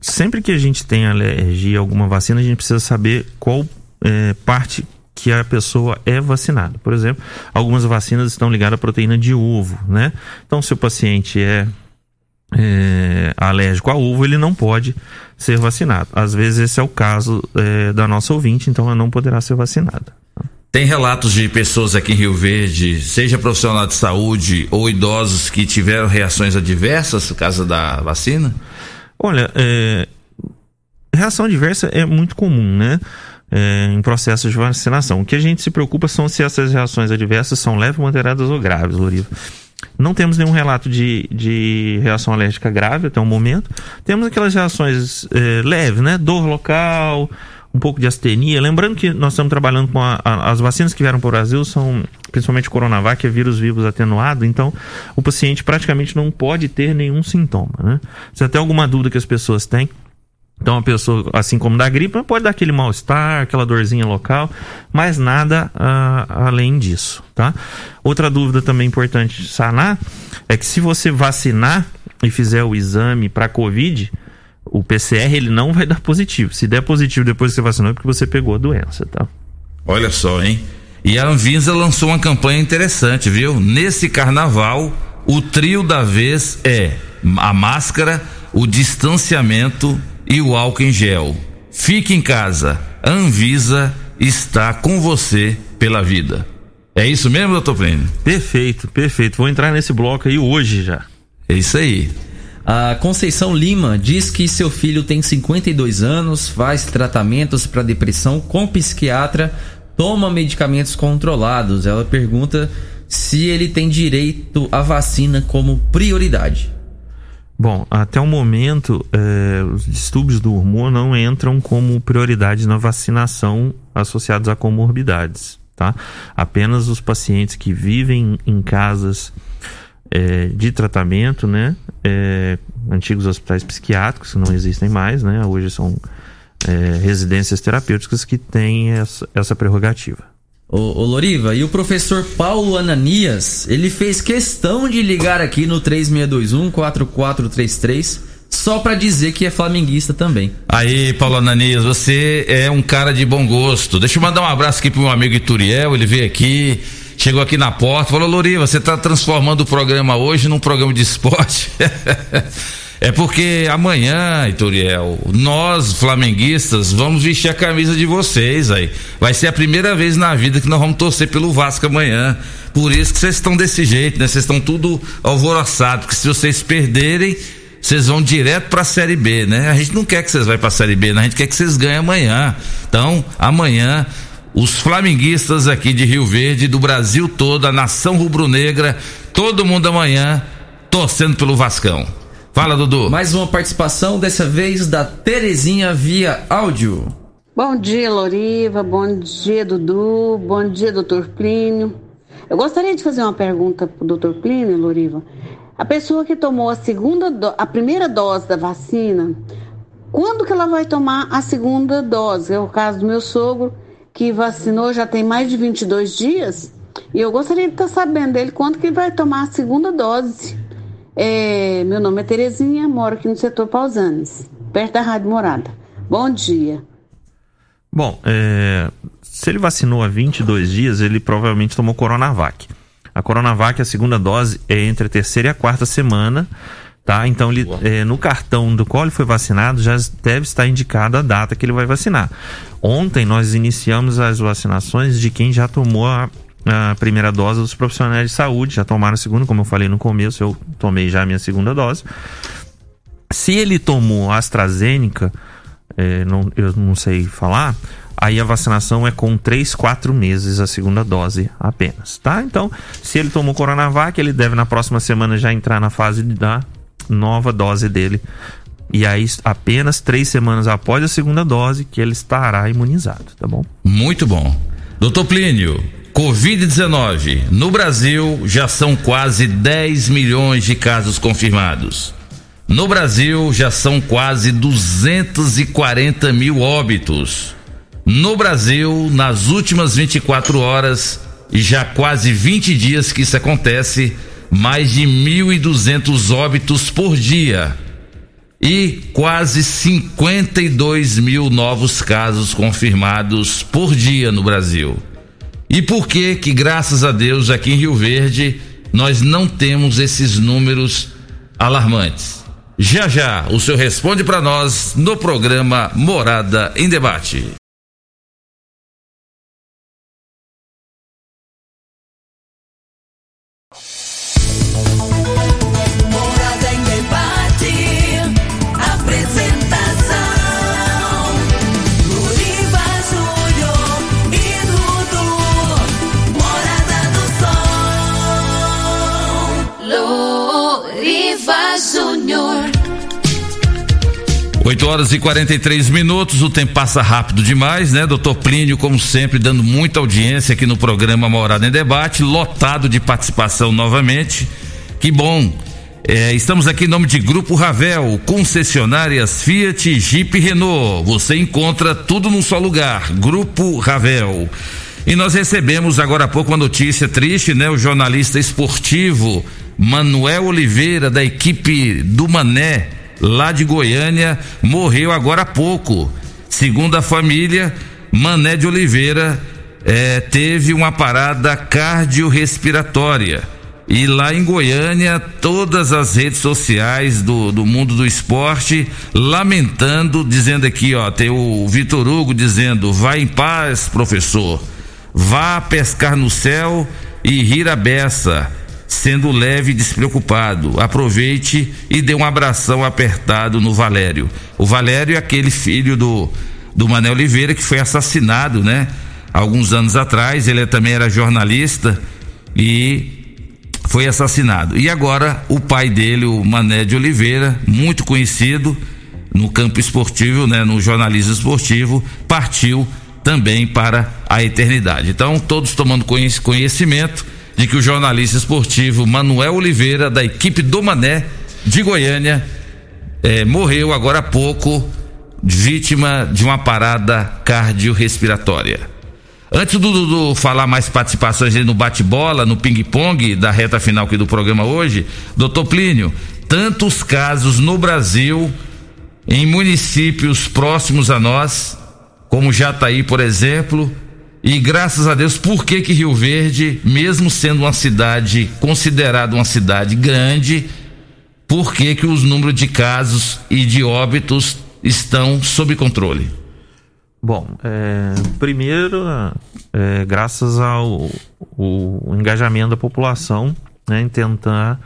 sempre que a gente tem alergia a alguma vacina, a gente precisa saber qual é, parte que a pessoa é vacinada. Por exemplo, algumas vacinas estão ligadas à proteína de ovo, né? Então, se o paciente é, é alérgico a ovo, ele não pode ser vacinado. Às vezes esse é o caso é, da nossa ouvinte, então ela não poderá ser vacinada. Tem relatos de pessoas aqui em Rio Verde, seja profissional de saúde ou idosos que tiveram reações adversas por causa da vacina? Olha, é, reação adversa é muito comum, né? É, em processos de vacinação. O que a gente se preocupa são se essas reações adversas são leves, moderadas ou graves, Loriva. Não temos nenhum relato de, de reação alérgica grave até o momento. Temos aquelas reações é, leves, né? Dor local, um pouco de astenia. Lembrando que nós estamos trabalhando com a, a, as vacinas que vieram para o Brasil, são principalmente Coronavac, é vírus vivos atenuado, então o paciente praticamente não pode ter nenhum sintoma. Né? Se até alguma dúvida que as pessoas têm, então a pessoa, assim como da gripe, pode dar aquele mal-estar, aquela dorzinha local, mas nada uh, além disso, tá? Outra dúvida também importante de sanar é que se você vacinar e fizer o exame para COVID, o PCR ele não vai dar positivo. Se der positivo depois que você vacinou é porque você pegou a doença, tá? Olha só, hein? E a Anvisa lançou uma campanha interessante, viu? Nesse carnaval, o trio da vez é a máscara, o distanciamento e o álcool em gel. Fique em casa. A Anvisa está com você pela vida. É isso mesmo, doutor Plínio? Perfeito, perfeito. Vou entrar nesse bloco aí hoje já. É isso aí. A Conceição Lima diz que seu filho tem 52 anos, faz tratamentos para depressão com psiquiatra, toma medicamentos controlados. Ela pergunta se ele tem direito à vacina como prioridade. Bom, até o momento, eh, os distúrbios do humor não entram como prioridade na vacinação associados a comorbidades, tá? Apenas os pacientes que vivem em casas é, de tratamento, né? É, antigos hospitais psiquiátricos que não existem mais, né? Hoje são é, residências terapêuticas que têm essa, essa prerrogativa. Ô, ô, Loriva, e o professor Paulo Ananias, ele fez questão de ligar aqui no 3621-4433 só para dizer que é flamenguista também. Aí, Paulo Ananias, você é um cara de bom gosto. Deixa eu mandar um abraço aqui pro meu amigo Ituriel, ele veio aqui chegou aqui na porta, falou: Loriva, você está transformando o programa hoje num programa de esporte. é porque amanhã, Ituriel, nós, flamenguistas, vamos vestir a camisa de vocês aí. Vai ser a primeira vez na vida que nós vamos torcer pelo Vasco amanhã. Por isso que vocês estão desse jeito, né? Vocês estão tudo alvoroçados, porque se vocês perderem vocês vão direto para a Série B, né? A gente não quer que vocês vão para a Série B, né? a gente quer que vocês ganhem amanhã. Então, amanhã os flamenguistas aqui de Rio Verde, do Brasil todo, a nação rubro-negra, todo mundo amanhã torcendo pelo Vascão. Fala, Dudu. Mais uma participação, dessa vez da Terezinha via áudio. Bom dia, Loriva. Bom dia, Dudu. Bom dia, doutor Plínio. Eu gostaria de fazer uma pergunta para o doutor Plínio, Loriva. A pessoa que tomou a segunda, do... a primeira dose da vacina, quando que ela vai tomar a segunda dose? É o caso do meu sogro que vacinou já tem mais de 22 dias. E eu gostaria de estar sabendo dele quando que ele vai tomar a segunda dose. É, meu nome é Terezinha, moro aqui no setor Pausanes, perto da Rádio Morada. Bom dia. Bom, é, se ele vacinou há 22 dias, ele provavelmente tomou Coronavac. A Coronavac, a segunda dose, é entre a terceira e a quarta semana tá? Então, ele, é, no cartão do qual ele foi vacinado, já deve estar indicada a data que ele vai vacinar. Ontem nós iniciamos as vacinações de quem já tomou a, a primeira dose dos profissionais de saúde, já tomaram a segunda, como eu falei no começo, eu tomei já a minha segunda dose. Se ele tomou AstraZeneca, é, não, eu não sei falar, aí a vacinação é com 3, 4 meses a segunda dose apenas, tá? Então, se ele tomou Coronavac, ele deve na próxima semana já entrar na fase da nova dose dele. E aí, apenas três semanas após a segunda dose, que ele estará imunizado, tá bom? Muito bom. Doutor Plínio, Covid-19. No Brasil, já são quase 10 milhões de casos confirmados. No Brasil, já são quase 240 mil óbitos. No Brasil, nas últimas 24 horas, e já quase 20 dias que isso acontece, mais de 1.200 óbitos por dia. E quase 52 mil novos casos confirmados por dia no Brasil. E por que que, graças a Deus, aqui em Rio Verde, nós não temos esses números alarmantes? Já já, o senhor responde para nós no programa Morada em Debate. Horas e 43 minutos, o tempo passa rápido demais, né? Doutor Plínio, como sempre, dando muita audiência aqui no programa Morada em Debate, lotado de participação novamente. Que bom. É, estamos aqui em nome de Grupo Ravel, concessionárias Fiat, Jeep e Renault. Você encontra tudo num só lugar. Grupo Ravel. E nós recebemos agora há pouco uma notícia triste, né? O jornalista esportivo Manuel Oliveira, da equipe do Mané, lá de Goiânia, morreu agora há pouco. Segundo a família, Mané de Oliveira eh, teve uma parada cardiorrespiratória. E lá em Goiânia, todas as redes sociais do, do mundo do esporte lamentando, dizendo aqui, ó, tem o Vitor Hugo dizendo: vai em paz, professor. Vá pescar no céu e rir a beça, sendo leve e despreocupado. Aproveite e dê um abração apertado no Valério. O Valério é aquele filho do, do Mané Oliveira que foi assassinado, né? Alguns anos atrás, ele também era jornalista e foi assassinado. E agora o pai dele, o Mané de Oliveira, muito conhecido no campo esportivo, né, no jornalismo esportivo, partiu também para a eternidade. Então, todos tomando conhec- conhecimento de que o jornalista esportivo Manuel Oliveira, da equipe do Mané de Goiânia, eh, morreu agora há pouco, vítima de uma parada cardiorrespiratória. Antes do Dudu falar mais participações no bate-bola, no ping-pong da reta final aqui do programa hoje, doutor Plínio, tantos casos no Brasil, em municípios próximos a nós, como Jataí, por exemplo, e graças a Deus, por que que Rio Verde, mesmo sendo uma cidade considerada uma cidade grande, por que que os números de casos e de óbitos estão sob controle? Bom, é, primeiro, é, graças ao o engajamento da população né, em tentar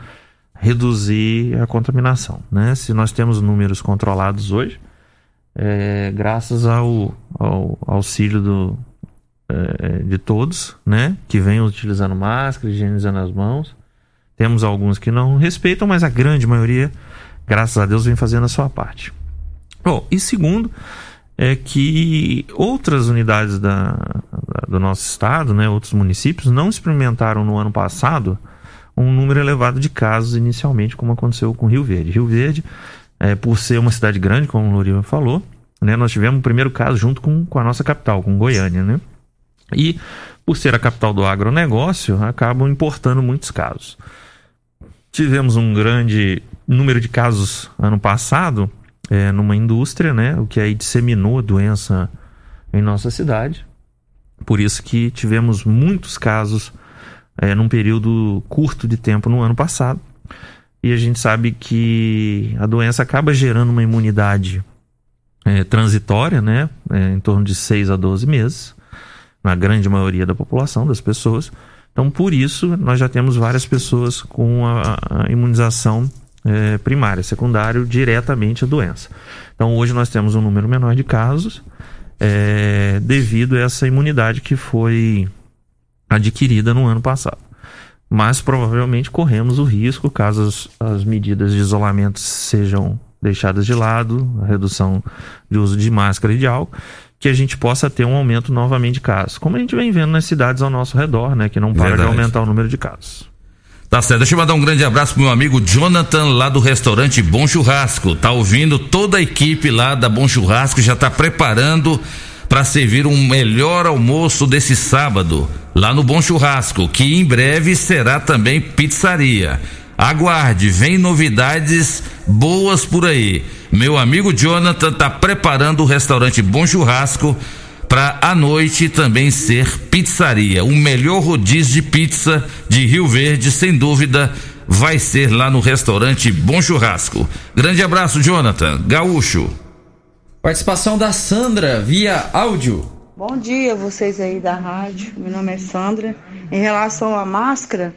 reduzir a contaminação. Né? Se nós temos números controlados hoje, é, graças ao, ao auxílio do, de todos, né, que vem utilizando máscara, higienizando as mãos. Temos alguns que não respeitam, mas a grande maioria, graças a Deus, vem fazendo a sua parte. Bom, e segundo, é que outras unidades da, da- do nosso estado, né, outros municípios, não experimentaram no ano passado um número elevado de casos inicialmente, como aconteceu com Rio Verde. Rio Verde, é, por ser uma cidade grande, como o Loriva falou, né, nós tivemos o primeiro caso junto com, com a nossa capital, com Goiânia, né? E por ser a capital do agronegócio, acabam importando muitos casos. Tivemos um grande número de casos ano passado é, numa indústria, né? O que aí disseminou a doença em nossa cidade. Por isso que tivemos muitos casos é, num período curto de tempo no ano passado. E a gente sabe que a doença acaba gerando uma imunidade é, transitória, né? É, em torno de 6 a 12 meses, na grande maioria da população, das pessoas. Então, por isso, nós já temos várias pessoas com a, a imunização é, primária, secundário, diretamente a doença. Então hoje nós temos um número menor de casos é, devido a essa imunidade que foi adquirida no ano passado. Mas provavelmente corremos o risco, caso as, as medidas de isolamento sejam deixadas de lado, a redução de uso de máscara e de álcool, que a gente possa ter um aumento novamente de casos. Como a gente vem vendo nas cidades ao nosso redor, né? Que não para Verdade. de aumentar o número de casos. Tá certo, deixa eu mandar um grande abraço pro meu amigo Jonathan, lá do restaurante Bom Churrasco. Tá ouvindo toda a equipe lá da Bom Churrasco, já tá preparando para servir um melhor almoço desse sábado, lá no Bom Churrasco, que em breve será também pizzaria. Aguarde, vem novidades boas por aí. Meu amigo Jonathan tá preparando o restaurante Bom Churrasco para à noite também ser pizzaria. O melhor rodízio de pizza de Rio Verde, sem dúvida, vai ser lá no restaurante Bom Churrasco. Grande abraço, Jonathan. Gaúcho. Participação da Sandra via áudio. Bom dia, vocês aí da rádio. Meu nome é Sandra. Em relação à máscara,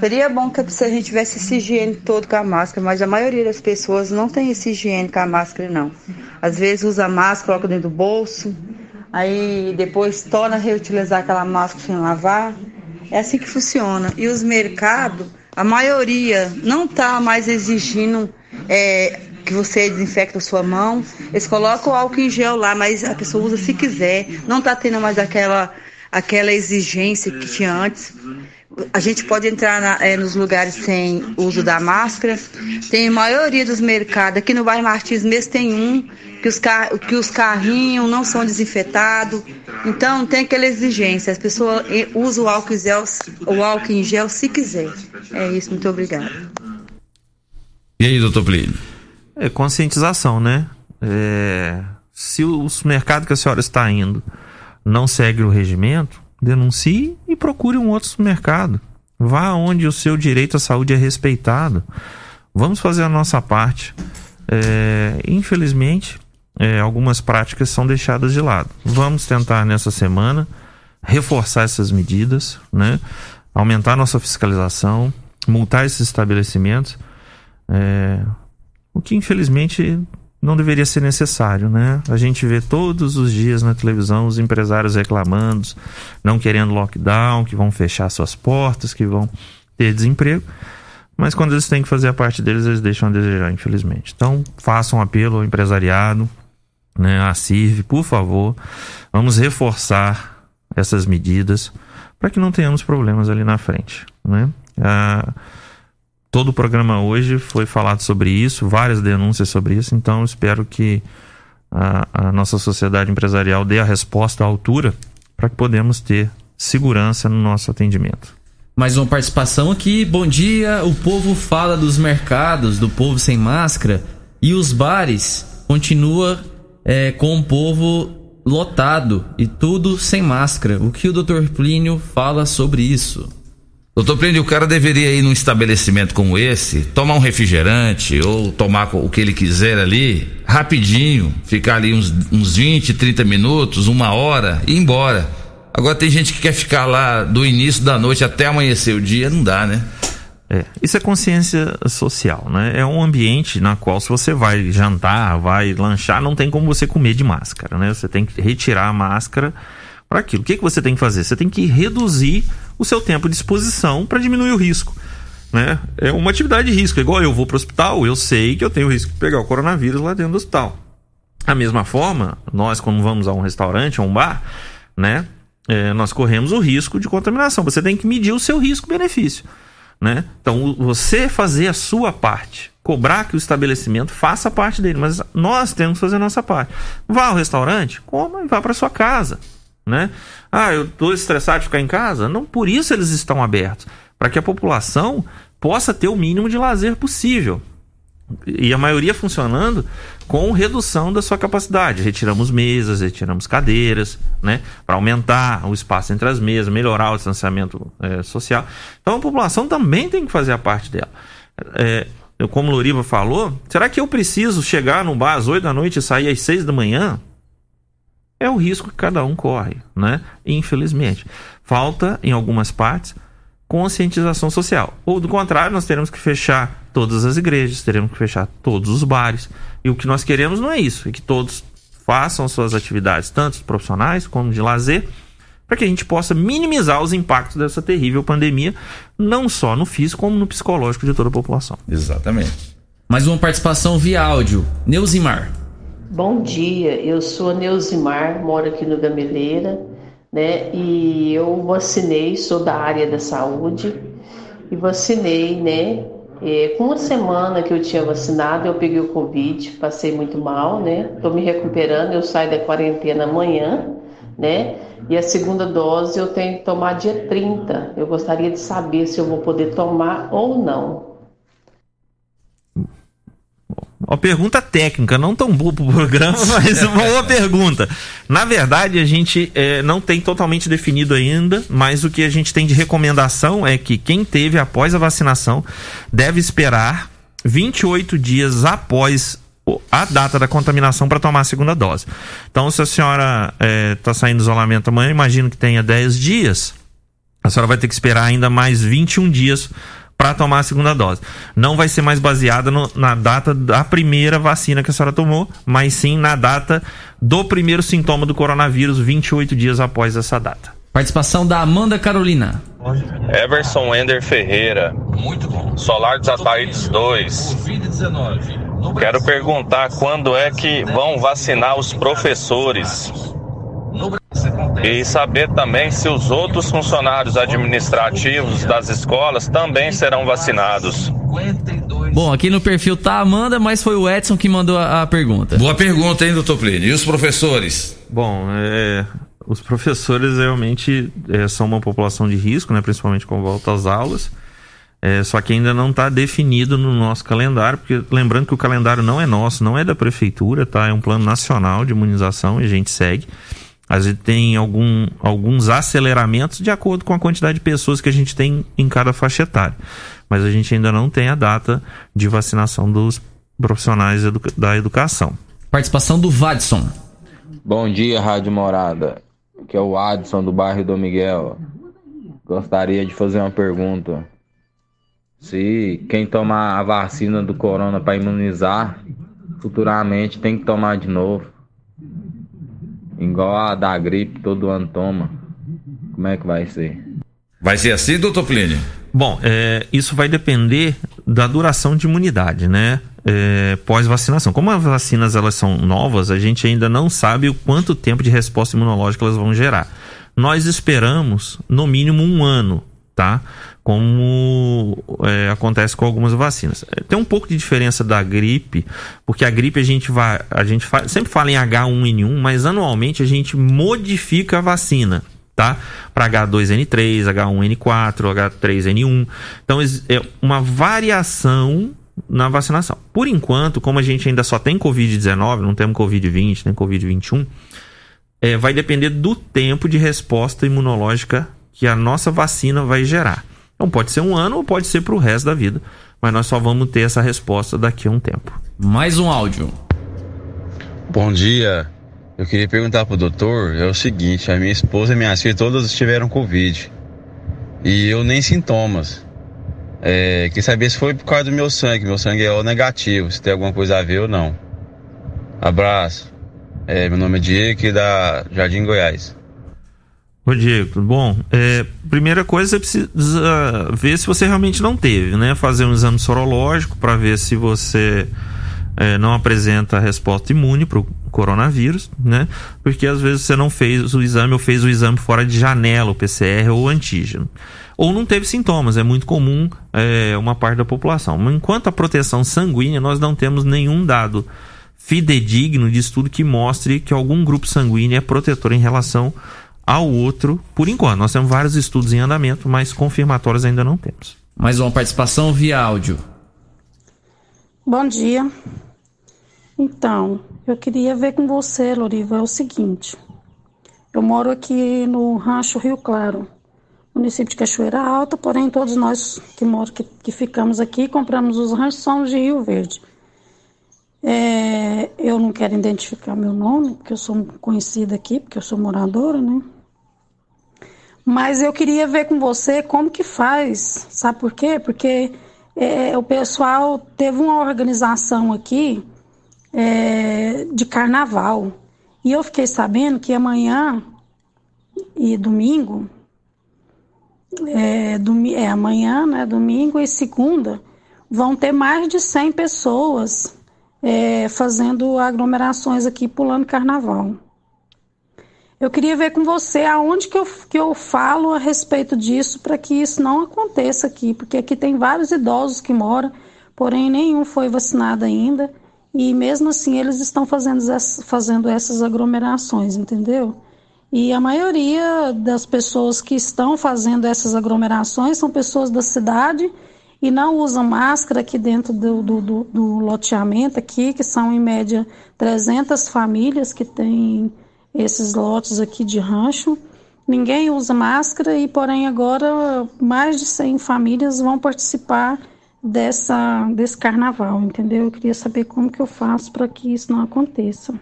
seria bom que a gente tivesse esse higiene todo com a máscara, mas a maioria das pessoas não tem esse higiene com a máscara, não. Às vezes usa máscara, coloca dentro do bolso, aí depois torna a reutilizar aquela máscara sem lavar. É assim que funciona. E os mercados, a maioria não está mais exigindo é, que você desinfecta a sua mão. Eles colocam o álcool em gel lá, mas a pessoa usa se quiser. Não está tendo mais aquela, aquela exigência que tinha antes. A gente pode entrar na- eh, nos lugares sem uso da máscara. Tem a maioria dos mercados. Aqui no bairro Martins mesmo tem um que os, car que os carrinhos não são desinfetados. Então tem aquela exigência. As pessoas eh, usam o álcool, em gel, o álcool em gel se quiser. É isso, muito obrigada. E aí, doutor Plínio? É conscientização, né? É, se o supermercado que a senhora está indo não segue o regimento, denuncie e procure um outro supermercado. Vá onde o seu direito à saúde é respeitado. Vamos fazer a nossa parte. É, infelizmente, é, algumas práticas são deixadas de lado. Vamos tentar nessa semana reforçar essas medidas, né? aumentar nossa fiscalização, multar esses estabelecimentos. É, o que infelizmente não deveria ser necessário, né? A gente vê todos os dias na televisão os empresários reclamando, não querendo lockdown, que vão fechar suas portas, que vão ter desemprego. Mas quando eles têm que fazer a parte deles, eles deixam a desejar, infelizmente. Então, façam um apelo ao empresariado, né, à CIRV, por favor, vamos reforçar essas medidas para que não tenhamos problemas ali na frente, né? Ah, todo o programa hoje foi falado sobre isso, várias denúncias sobre isso, então espero que a, a nossa sociedade empresarial dê a resposta à altura para que podemos ter segurança no nosso atendimento. Mais uma participação aqui. Bom dia. O povo fala dos mercados, do povo sem máscara e os bares continua é, com o povo lotado e tudo sem máscara. O que o Dr. Plínio fala sobre isso? Doutor Plínio, o cara deveria ir num estabelecimento como esse, tomar um refrigerante ou tomar o que ele quiser ali, rapidinho, ficar ali uns, uns 20, 30 minutos, uma hora e ir embora. Agora tem gente que quer ficar lá do início da noite até amanhecer o dia, não dá, né? É, isso é consciência social, né? É um ambiente na qual se você vai jantar, vai lanchar, não tem como você comer de máscara, né? Você tem que retirar a máscara para aquilo. O que, que você tem que fazer? Você tem que reduzir o seu tempo de exposição para diminuir o risco. Né? É uma atividade de risco. Igual eu vou para o hospital, eu sei que eu tenho risco de pegar o coronavírus lá dentro do hospital. Da mesma forma, nós quando vamos a um restaurante, a um bar, né? É, nós corremos o risco de contaminação. Você tem que medir o seu risco-benefício. Né? Então, você fazer a sua parte, cobrar que o estabelecimento faça a parte dele, mas nós temos que fazer a nossa parte. Vá ao restaurante, coma e vá para sua casa. Né? Ah, eu estou estressado de ficar em casa? Não, por isso eles estão abertos para que a população possa ter o mínimo de lazer possível. E a maioria funcionando com redução da sua capacidade. Retiramos mesas, retiramos cadeiras, né? Para aumentar o espaço entre as mesas, melhorar o distanciamento é, social. Então a população também tem que fazer a parte dela. É, como o Loriva falou, será que eu preciso chegar no bar às 8 da noite e sair às 6 da manhã? É o risco que cada um corre, né? Infelizmente. Falta, em algumas partes, conscientização social. Ou do contrário, nós teremos que fechar todas as igrejas, teremos que fechar todos os bares. E o que nós queremos não é isso, é que todos façam suas atividades, tanto profissionais como de lazer, para que a gente possa minimizar os impactos dessa terrível pandemia, não só no físico, como no psicológico de toda a população. Exatamente. Mais uma participação via áudio. Neuzimar. Bom dia, eu sou a Neuzimar, moro aqui no Gameleira, né? E eu vacinei, sou da área da saúde e vacinei, né? É, com uma semana que eu tinha vacinado, eu peguei o Covid, passei muito mal, né? Tô me recuperando, eu saio da quarentena amanhã, né? E a segunda dose eu tenho que tomar dia 30. Eu gostaria de saber se eu vou poder tomar ou não. Uma pergunta técnica, não tão boa pro programa, mas uma boa pergunta. Na verdade, a gente é, não tem totalmente definido ainda, mas o que a gente tem de recomendação é que quem teve após a vacinação deve esperar 28 dias após a data da contaminação para tomar a segunda dose. Então, se a senhora está saindo do isolamento amanhã, imagino que tenha 10 dias, a senhora vai ter que esperar ainda mais 21 dias para tomar a segunda dose. Não vai ser mais baseada no- na data da primeira vacina que a senhora tomou, mas sim na data do primeiro sintoma do coronavírus, 28 dias após essa data. Participação da Amanda Carolina. Everson Wender Ferreira. Muito bom. Solar dos Ataídes 2. Quero perguntar quando é que vão vacinar os professores. E saber também se os outros funcionários administrativos das escolas também serão vacinados. Bom, aqui no perfil tá a Amanda, mas foi o Edson que mandou a, a pergunta. Boa pergunta, hein, doutor Plínio? E os professores? Bom, é, os professores realmente é, são uma população de risco, né, principalmente com volta às aulas. É, só que ainda não está definido no nosso calendário, porque lembrando que o calendário não é nosso, não é da prefeitura, tá? É um plano nacional de imunização e a gente segue. A gente tem algum, alguns aceleramentos de acordo com a quantidade de pessoas que a gente tem em cada faixa etária. Mas a gente ainda não tem a data de vacinação dos profissionais edu- da educação. Participação do Vadson. Bom dia, Rádio Morada. Aqui é o Adson do bairro Dom Miguel. Gostaria de fazer uma pergunta. Se quem tomar a vacina do corona para imunizar, futuramente tem que tomar de novo. Igual a da gripe, todo ano toma. Como é que vai ser? Vai ser assim, doutor Plínio? Bom, é, isso vai depender da duração de imunidade, né? É, Pós-vacinação. Como as vacinas elas são novas, a gente ainda não sabe o quanto tempo de resposta imunológica elas vão gerar. Nós esperamos no mínimo um ano, tá? Como é, acontece com algumas vacinas. É, Tem um pouco de diferença da gripe, porque a gripe a gente vai, a gente sempre fala em H1N1, mas anualmente a gente modifica a vacina tá? Para H2N3, H1N4, H3N1. Então é uma variação na vacinação. Por enquanto, como a gente ainda só tem Covid-19, não temos Covid-20, nem Covid-21, é, vai depender do tempo de resposta imunológica que a nossa vacina vai gerar. Então pode ser um ano ou pode ser para o resto da vida, mas nós só vamos ter essa resposta daqui a um tempo. Mais um áudio. Bom dia. Eu queria perguntar pro doutor, é o seguinte, a minha esposa e minhas filhas todas tiveram Covid. E eu nem sintomas. É, queria saber se foi por causa do meu sangue. Meu sangue é O negativo, se tem alguma coisa a ver ou não. Abraço. É, meu nome é Diego aqui da Jardim Goiás. Ô Diego, bom? É, primeira coisa, você precisa ver se você realmente não teve, né? Fazer um exame sorológico para ver se você é, não apresenta resposta imune para o coronavírus, né? Porque às vezes você não fez o exame ou fez o exame fora de janela, o PCR ou o antígeno. Ou não teve sintomas, é muito comum é, uma parte da população. Enquanto a proteção sanguínea, nós não temos nenhum dado fidedigno de estudo que mostre que algum grupo sanguíneo é protetor em relação ao outro, por enquanto. Nós temos vários estudos em andamento, mas confirmatórios ainda não temos. Mais uma participação via áudio. Bom dia. Então, eu queria ver com você, Loriva, é o seguinte. Eu moro aqui no Rancho Rio Claro, município de Cachoeira Alta, porém todos nós que, moro, que, que ficamos aqui compramos os ranchos somos de Rio Verde. É, eu não quero identificar meu nome, porque eu sou conhecida aqui, porque eu sou moradora, né? Mas eu queria ver com você como que faz, sabe por quê? Porque é, o pessoal teve uma organização aqui é, de carnaval. E eu fiquei sabendo que amanhã e domingo, é, é amanhã, né, domingo e segunda, vão ter mais de 100 pessoas é, fazendo aglomerações aqui, pulando carnaval. Eu queria ver com você aonde que eu, que eu falo a respeito disso para que isso não aconteça aqui, porque aqui tem vários idosos que moram, porém nenhum foi vacinado ainda, e mesmo assim eles estão fazendo, fazendo essas aglomerações, entendeu? E a maioria das pessoas que estão fazendo essas aglomerações são pessoas da cidade e não usam máscara aqui dentro do, do, do, do loteamento aqui, que são em média 300 famílias que têm esses lotes aqui de rancho. Ninguém usa máscara e, porém, agora mais de 100 famílias vão participar dessa, desse carnaval, entendeu? Eu queria saber como que eu faço para que isso não aconteça.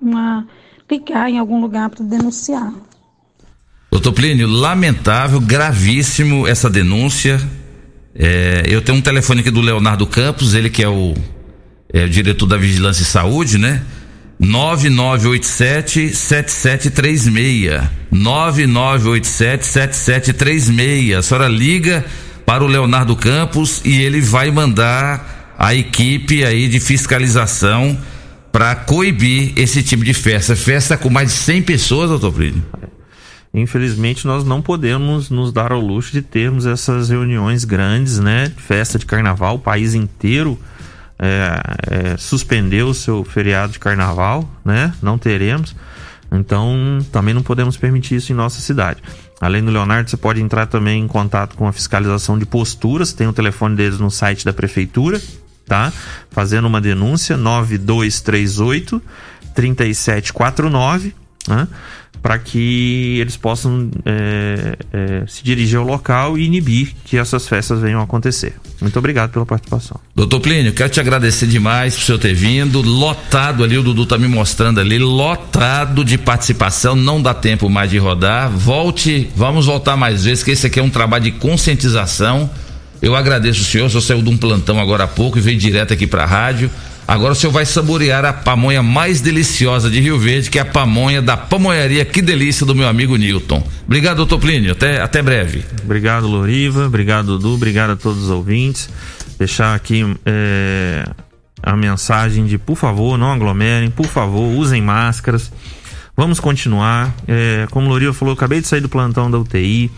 Uma, ligar em algum lugar para denunciar. Doutor Plínio, lamentável, gravíssimo essa denúncia. É, eu tenho um telefone aqui do Leonardo Campos, ele que é o, é o diretor da Vigilância e Saúde, né? 9987 7736. 9987 7736. A senhora liga para o Leonardo Campos e ele vai mandar a equipe aí de fiscalização para coibir esse tipo de festa. Festa com mais de 100 pessoas, doutor Plínio. Infelizmente, nós não podemos nos dar ao luxo de termos essas reuniões grandes, né? Festa de carnaval, o país inteiro é, é, suspendeu o seu feriado de carnaval, né? Não teremos. Então, também não podemos permitir isso em nossa cidade. Além do Leonardo, você pode entrar também em contato com a fiscalização de posturas, tem o telefone deles no site da prefeitura, tá? Fazendo uma denúncia 9238 3749, né? Para que eles possam é, é, se dirigir ao local e inibir que essas festas venham a acontecer. Muito obrigado pela participação. Doutor Plínio, quero te agradecer demais por senhor ter vindo, lotado ali, o Dudu tá me mostrando ali, lotado de participação, não dá tempo mais de rodar, volte, vamos voltar mais vezes, que esse aqui é um trabalho de conscientização, eu agradeço o senhor, o senhor saiu de um plantão agora há pouco e veio direto aqui para a rádio, Agora o senhor vai saborear a pamonha mais deliciosa de Rio Verde, que é a pamonha da pamonharia Que Delícia do meu amigo Newton. Obrigado, doutor Plínio. Até, até breve. Obrigado, Loriva. Obrigado, Dudu. Obrigado a todos os ouvintes. Deixar aqui é, a mensagem de, por favor, não aglomerem, por favor, usem máscaras. Vamos continuar. É, como Loriva falou, acabei de sair do plantão da UTI.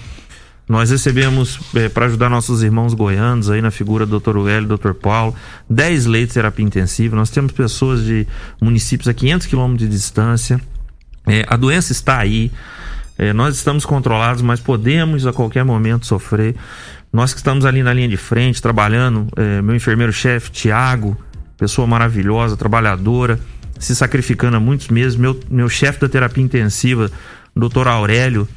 Nós recebemos, é, para ajudar nossos irmãos goianos, aí na figura do Dr. E Dr. Paulo, 10 leitos de terapia intensiva. Nós temos pessoas de municípios a 500 quilômetros de distância. É, a doença está aí. É, nós estamos controlados, mas podemos a qualquer momento sofrer. Nós que estamos ali na linha de frente, trabalhando, é, meu enfermeiro-chefe, Tiago, pessoa maravilhosa, trabalhadora, se sacrificando há muitos meses. Meu, meu chefe da terapia intensiva, Dr. Aurélio,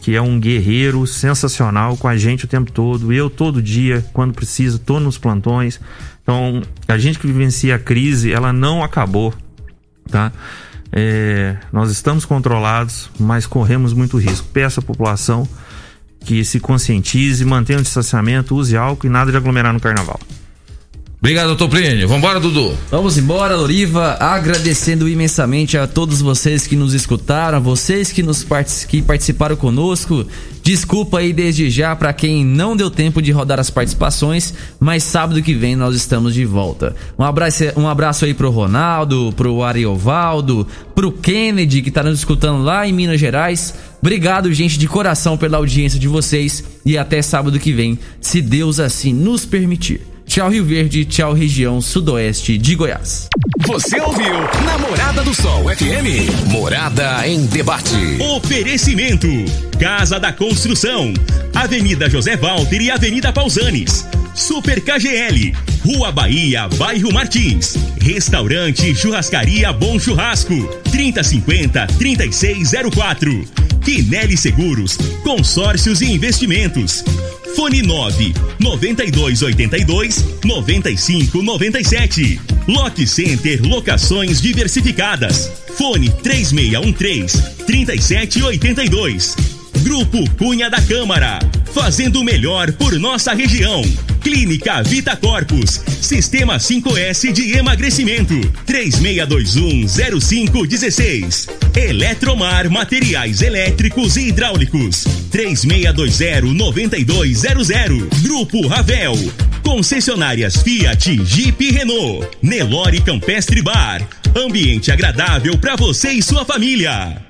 que é um guerreiro sensacional com a gente o tempo todo. Eu todo dia, quando preciso, tô nos plantões. Então, a gente que vivencia a crise, ela não acabou, tá? É, nós estamos controlados, mas corremos muito risco. Peço à população que se conscientize, mantenha o distanciamento, use álcool e nada de aglomerar no carnaval. Obrigado, doutor Plínio. Vambora, Dudu. Vamos embora, Loriva. Agradecendo imensamente a todos vocês que nos escutaram, vocês que nos que participaram conosco. Desculpa aí desde já para quem não deu tempo de rodar as participações, mas sábado que vem nós estamos de volta. Um abraço, um abraço aí pro Ronaldo, pro Ariovaldo, pro Kennedy que tá nos escutando lá em Minas Gerais. Obrigado, gente, de coração pela audiência de vocês e até sábado que vem, se Deus assim nos permitir. Tchau Rio Verde, tchau região sudoeste de Goiás. Você ouviu Namorada do Sol FM. Morada em debate. Oferecimento: Casa da Construção, Avenida José Walter e Avenida Pausanes. Super KGL, Rua Bahia, Bairro Martins. Restaurante Churrascaria Bom Churrasco, 3050-3604. Quinelli Seguros, Consórcios e Investimentos. Fone 9 9282 9597. Lock Center Locações Diversificadas. Fone 3613 3782. Grupo Cunha da Câmara. fazendo o melhor por nossa região. Clínica Vita Corpus, Sistema 5S de emagrecimento, 36210516. Eletromar Materiais Elétricos e Hidráulicos, 36209200. Grupo Ravel, concessionárias Fiat, Jeep e Renault, Nelore Campestre Bar, ambiente agradável para você e sua família.